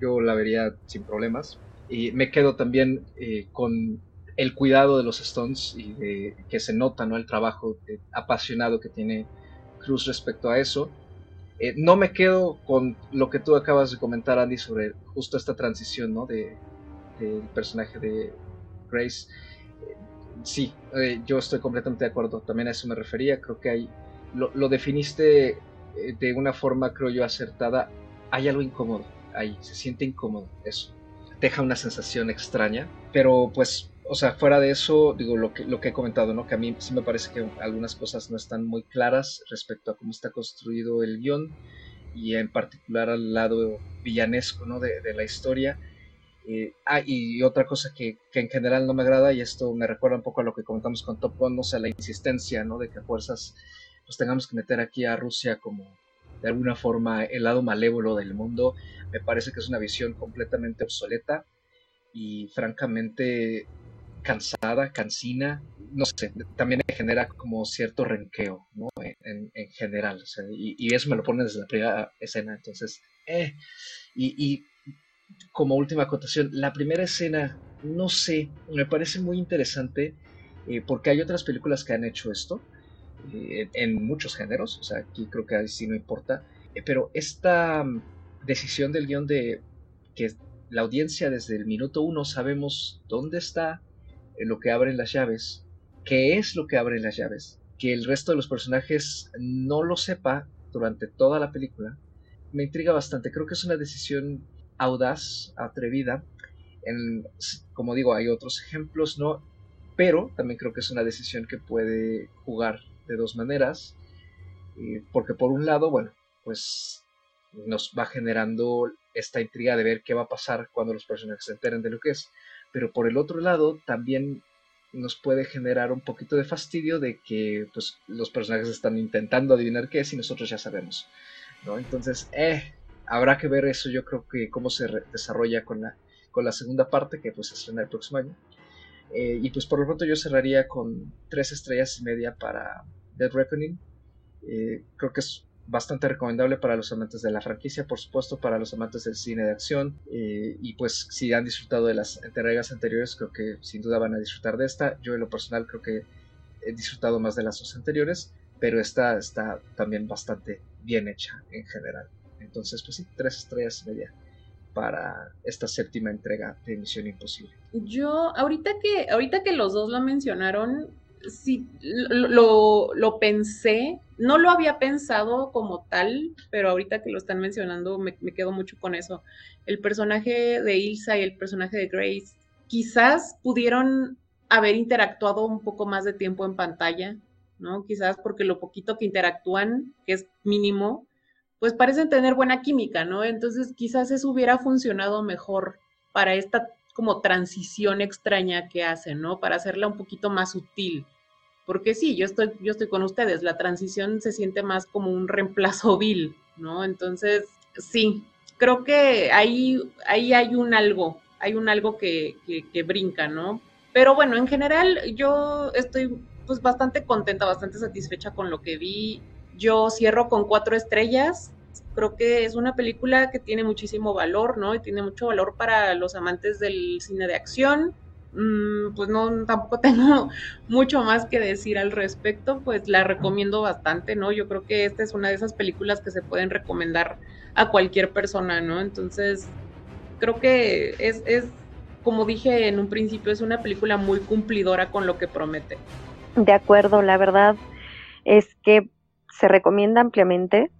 yo la vería sin problemas. Y me quedo también eh, con el cuidado de los Stones y de que se nota, ¿no? El trabajo apasionado que tiene Cruz respecto a eso. Eh, no me quedo con lo que tú acabas de comentar, Andy, sobre justo esta transición, ¿no? De, del personaje de Grace. Eh, sí, yo estoy completamente de acuerdo. También a eso me refería. Creo que hay lo, definiste eh, de una forma, creo yo, acertada. Hay algo incómodo ahí, se siente incómodo eso. Deja una sensación extraña, pero pues, o sea, fuera de eso, digo, lo que, lo que he comentado, ¿no? Que a mí sí me parece que algunas cosas no están muy claras respecto a cómo está construido el guion y en particular al lado villanesco, ¿no? De, la historia. Eh, ah, y otra cosa que, que, en general no me agrada, y esto me recuerda un poco a lo que comentamos con Top Gun, o sea, la insistencia, ¿no? De que fuerzas pues tengamos que meter aquí a Rusia como de alguna forma el lado malévolo del mundo, me parece que es una visión completamente obsoleta y francamente cansada, cansina, no sé, también genera como cierto renqueo, ¿no? En, general, y, eso me lo pone desde la primera escena, entonces, eh, y, como última acotación, la primera escena, no sé, me parece muy interesante, eh, porque hay otras películas que han hecho esto, eh, en muchos géneros, o sea, aquí creo que así no importa, eh, pero esta mm, decisión del guion de que la audiencia desde el minuto uno sabemos dónde está eh, lo que abren las llaves, qué es lo que abren las llaves, que el resto de los personajes no lo sepa durante toda la película, me intriga bastante. Creo que es una decisión audaz, atrevida. Como digo, hay otros ejemplos, ¿no? Pero también creo que es una decisión que puede jugar de dos maneras, porque por un lado, bueno, pues nos va generando esta intriga de ver qué va a pasar cuando los personajes se enteren de lo que es, pero por el otro lado también nos puede generar un poquito de fastidio de que pues, los personajes están intentando adivinar qué es y nosotros ya sabemos, ¿no? Entonces, eh, habrá que ver eso, yo creo que cómo se desarrolla con la, con la segunda parte, que pues estrena el próximo año. Eh, y pues por lo pronto yo cerraría con tres estrellas y media para Dead Reckoning. Eh, creo que es bastante recomendable para los amantes de la franquicia, por supuesto, para los amantes del cine de acción. Eh, y pues si han disfrutado de las entregas anteriores, creo que sin duda van a disfrutar de esta. Yo en lo personal creo que he disfrutado más de las dos anteriores, pero esta está también bastante bien hecha en general. Entonces, pues sí, tres estrellas y media para esta séptima entrega de Misión Imposible. Yo, ahorita que, ahorita que los dos lo mencionaron, sí, lo, lo, pensé, no lo había pensado como tal, pero ahorita que lo están mencionando me, quedo mucho con eso. El personaje de Ilsa y el personaje de Grace quizás pudieron haber interactuado un poco más de tiempo en pantalla, ¿no? Quizás porque lo poquito que interactúan, que es mínimo, pues parecen tener buena química, ¿no? Entonces quizás eso hubiera funcionado mejor para esta como transición extraña que hacen, ¿no? Para hacerla un poquito más sutil. Porque sí, yo estoy, yo estoy con ustedes, la transición se siente más como un reemplazo vil, ¿no? Entonces, sí, creo que ahí, ahí hay un algo, hay un algo que, que, brinca, ¿no? Pero bueno, en general yo estoy pues bastante contenta, bastante satisfecha con lo que vi. Yo cierro con cuatro estrellas. Creo que es una película que tiene muchísimo valor, ¿no? Y tiene mucho valor para los amantes del cine de acción. Mm, pues no, tampoco tengo mucho más que decir al respecto, pues la recomiendo bastante, ¿no? Yo creo que esta es una de esas películas que se pueden recomendar a cualquier persona, ¿no? Entonces, creo que es, es como dije en un principio, es una película muy cumplidora con lo que promete. De acuerdo, la verdad es que se recomienda ampliamente.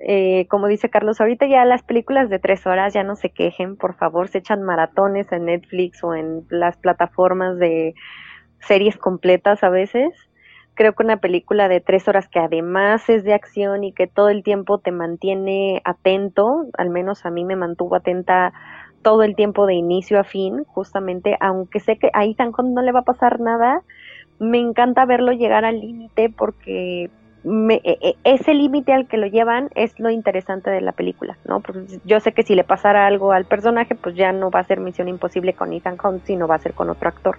Eh, como dice Carlos, ahorita ya las películas de tres horas ya no se quejen, por favor, se echan maratones en Netflix o en las plataformas de series completas a veces. Creo que una película de tres horas que además es de acción y que todo el tiempo te mantiene atento, al menos a mí me mantuvo atenta todo el tiempo de inicio a fin, justamente, aunque sé que a Ethan no le va a pasar nada, me encanta verlo llegar al límite porque e, e, ese límite al que lo llevan es lo interesante de la película, ¿no? Porque yo sé que si le pasara algo al personaje, pues ya no va a ser Misión Imposible con Ethan Hunt, sino va a ser con otro actor.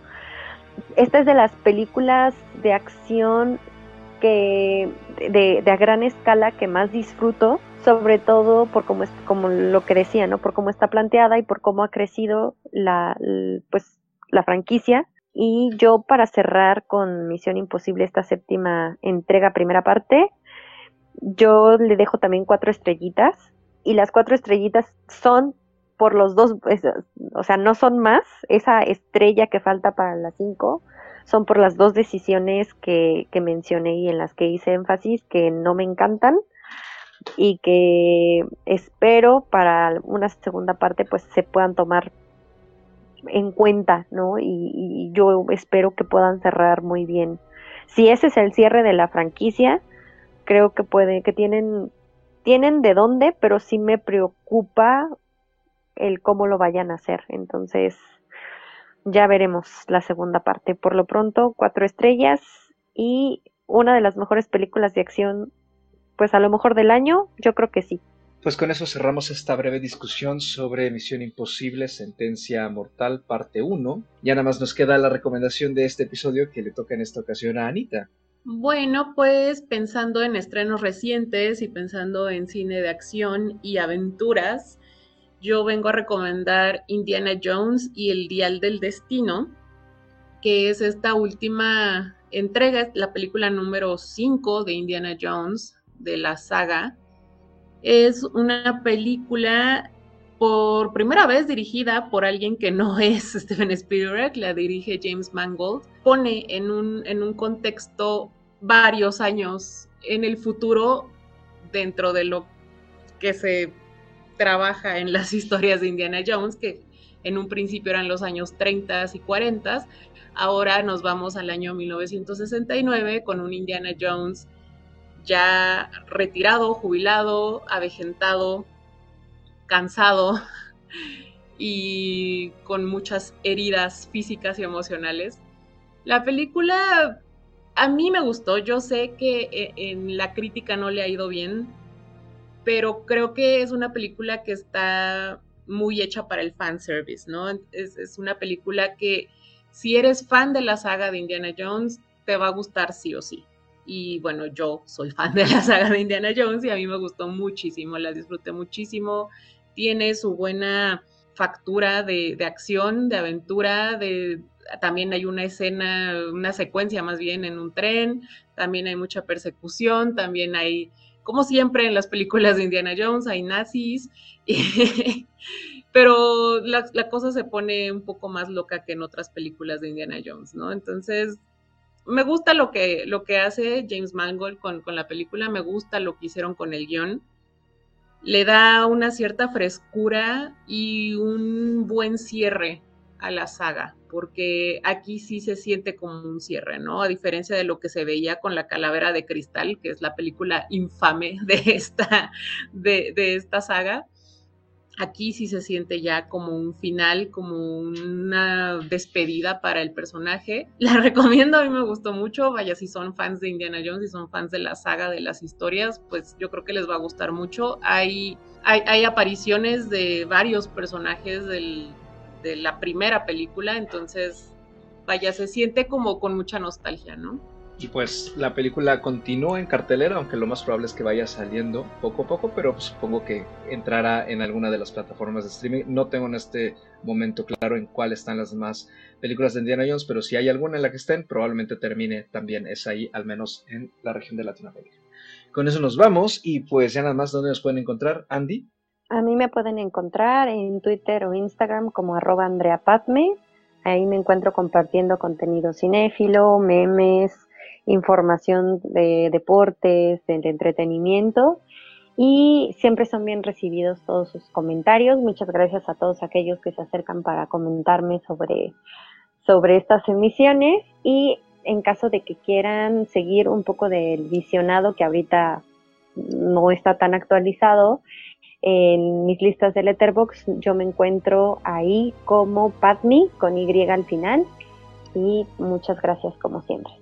Esta es de las películas de acción que de, de a gran escala que más disfruto, sobre todo por cómo es, como lo que decía, ¿no? Por cómo está planteada y por cómo ha crecido la, pues, la franquicia y yo para cerrar con Misión Imposible esta séptima entrega, primera parte, yo le dejo también cuatro estrellitas y las cuatro estrellitas son por los dos, o sea, no son más, esa estrella que falta para las cinco, son por las dos decisiones que, que mencioné y en las que hice énfasis que no me encantan y que espero para una segunda parte pues se puedan tomar en cuenta, ¿no? Y, yo espero que puedan cerrar muy bien. Si ese es el cierre de la franquicia, creo que puede, que tienen, tienen de dónde, pero sí me preocupa el cómo lo vayan a hacer. Entonces, ya veremos la segunda parte. Por lo pronto, cuatro estrellas y una de las mejores películas de acción, pues a lo mejor del año, yo creo que sí. Pues con eso cerramos esta breve discusión sobre Misión Imposible, Sentencia Mortal, parte 1. Ya nada más nos queda la recomendación de este episodio que le toca en esta ocasión a Anita. Bueno, pues pensando en estrenos recientes y pensando en cine de acción y aventuras, yo vengo a recomendar Indiana Jones y el Dial del Destino, que es esta última entrega, la película número 5 de Indiana Jones de la saga es una película por primera vez dirigida por alguien que no es Steven Spielberg, la dirige James Mangold. Pone en un, en un contexto varios años en el futuro dentro de lo que se trabaja en las historias de Indiana Jones, que en un principio eran los años 30 y 40, ahora nos vamos al año 1969 con un Indiana Jones ya retirado, jubilado, avejentado, cansado y con muchas heridas físicas y emocionales. La película a mí me gustó, yo sé que eh, en la crítica no le ha ido bien, pero creo que es una película que está muy hecha para el fanservice, ¿no? Es, es una película que si eres fan de la saga de Indiana Jones, te va a gustar sí o sí. Y bueno, yo soy fan de la saga de Indiana Jones y a mí me gustó muchísimo, la disfruté muchísimo. Tiene su buena factura de, acción, de aventura, de, también hay una escena, una secuencia más bien en un tren, también hay mucha persecución, también hay, como siempre en las películas de Indiana Jones, hay nazis, pero la, cosa se pone un poco más loca que en otras películas de Indiana Jones, ¿no? Entonces, me gusta lo que, lo que hace James Mangold con, la película, me gusta lo que hicieron con el guion. Le da una cierta frescura y un buen cierre a la saga, porque aquí sí se siente como un cierre, ¿no? A diferencia de lo que se veía con la calavera de cristal, que es la película infame de esta, de, de esta saga Aquí sí se siente ya como un final, como una despedida para el personaje. La recomiendo, a mí me gustó mucho. Vaya, si son fans de Indiana Jones, si son fans de la saga de las historias, pues yo creo que les va a gustar mucho. Hay, hay, apariciones de varios personajes de la primera película, entonces, vaya, se siente como con mucha nostalgia, ¿no? Y pues la película continúa en cartelera, aunque lo más probable es que vaya saliendo poco a poco, pero supongo que entrará en alguna de las plataformas de streaming. No tengo en este momento claro en cuál están las demás películas de Indiana Jones, pero si hay alguna en la que estén, probablemente termine también es ahí, al menos en la región de Latinoamérica. Con eso nos vamos y pues ya nada más, ¿dónde nos pueden encontrar? Andy. A mí me pueden encontrar en Twitter o Instagram como arroba Andrea Patme. Ahí me encuentro compartiendo contenido cinéfilo, memes, información de deportes, de, entretenimiento y siempre son bien recibidos todos sus comentarios. Muchas gracias a todos aquellos que se acercan para comentarme sobre, sobre estas emisiones y en caso de que quieran seguir un poco del visionado que ahorita no está tan actualizado, en mis listas de Letterbox yo me encuentro ahí como Padme con Y al final y muchas gracias como siempre.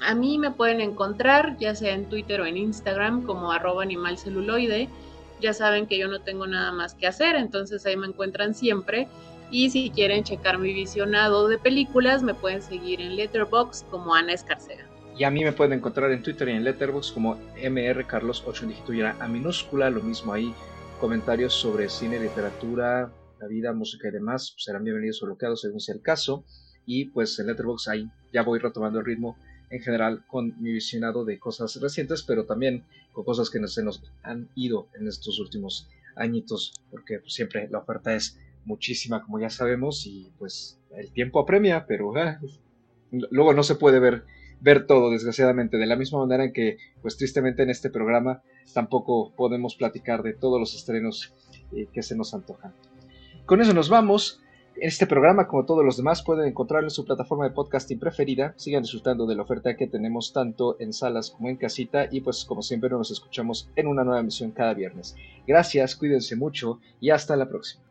A mí me pueden encontrar ya sea en Twitter o en Instagram como arroba animalceluloide. Ya saben que yo no tengo nada más que hacer, entonces ahí me encuentran siempre. Y si quieren checar mi visionado de películas, me pueden seguir en Letterbox como Ana Escarcega. Y a mí me pueden encontrar en Twitter y en Letterbox como mrcarlos8 en dígito y a minúscula, lo mismo ahí. Comentarios sobre cine, literatura, la vida, música y demás serán bienvenidos o bloqueados según sea el caso. Y pues en Letterbox ahí ya voy retomando el ritmo en general con mi visionado de cosas recientes, pero también con cosas que se nos han ido en estos últimos añitos, porque pues, siempre la oferta es muchísima, como ya sabemos, y pues el tiempo apremia, pero ah, luego no se puede ver, ver todo, desgraciadamente, de la misma manera en que, pues tristemente en este programa tampoco podemos platicar de todos los estrenos eh, que se nos antojan. Con eso nos vamos. Este programa, como todos los demás, pueden encontrarlo en su plataforma de podcasting preferida. Sigan disfrutando de la oferta que tenemos tanto en salas como en casita y pues como siempre nos escuchamos en una nueva emisión cada viernes. Gracias, cuídense mucho y hasta la próxima.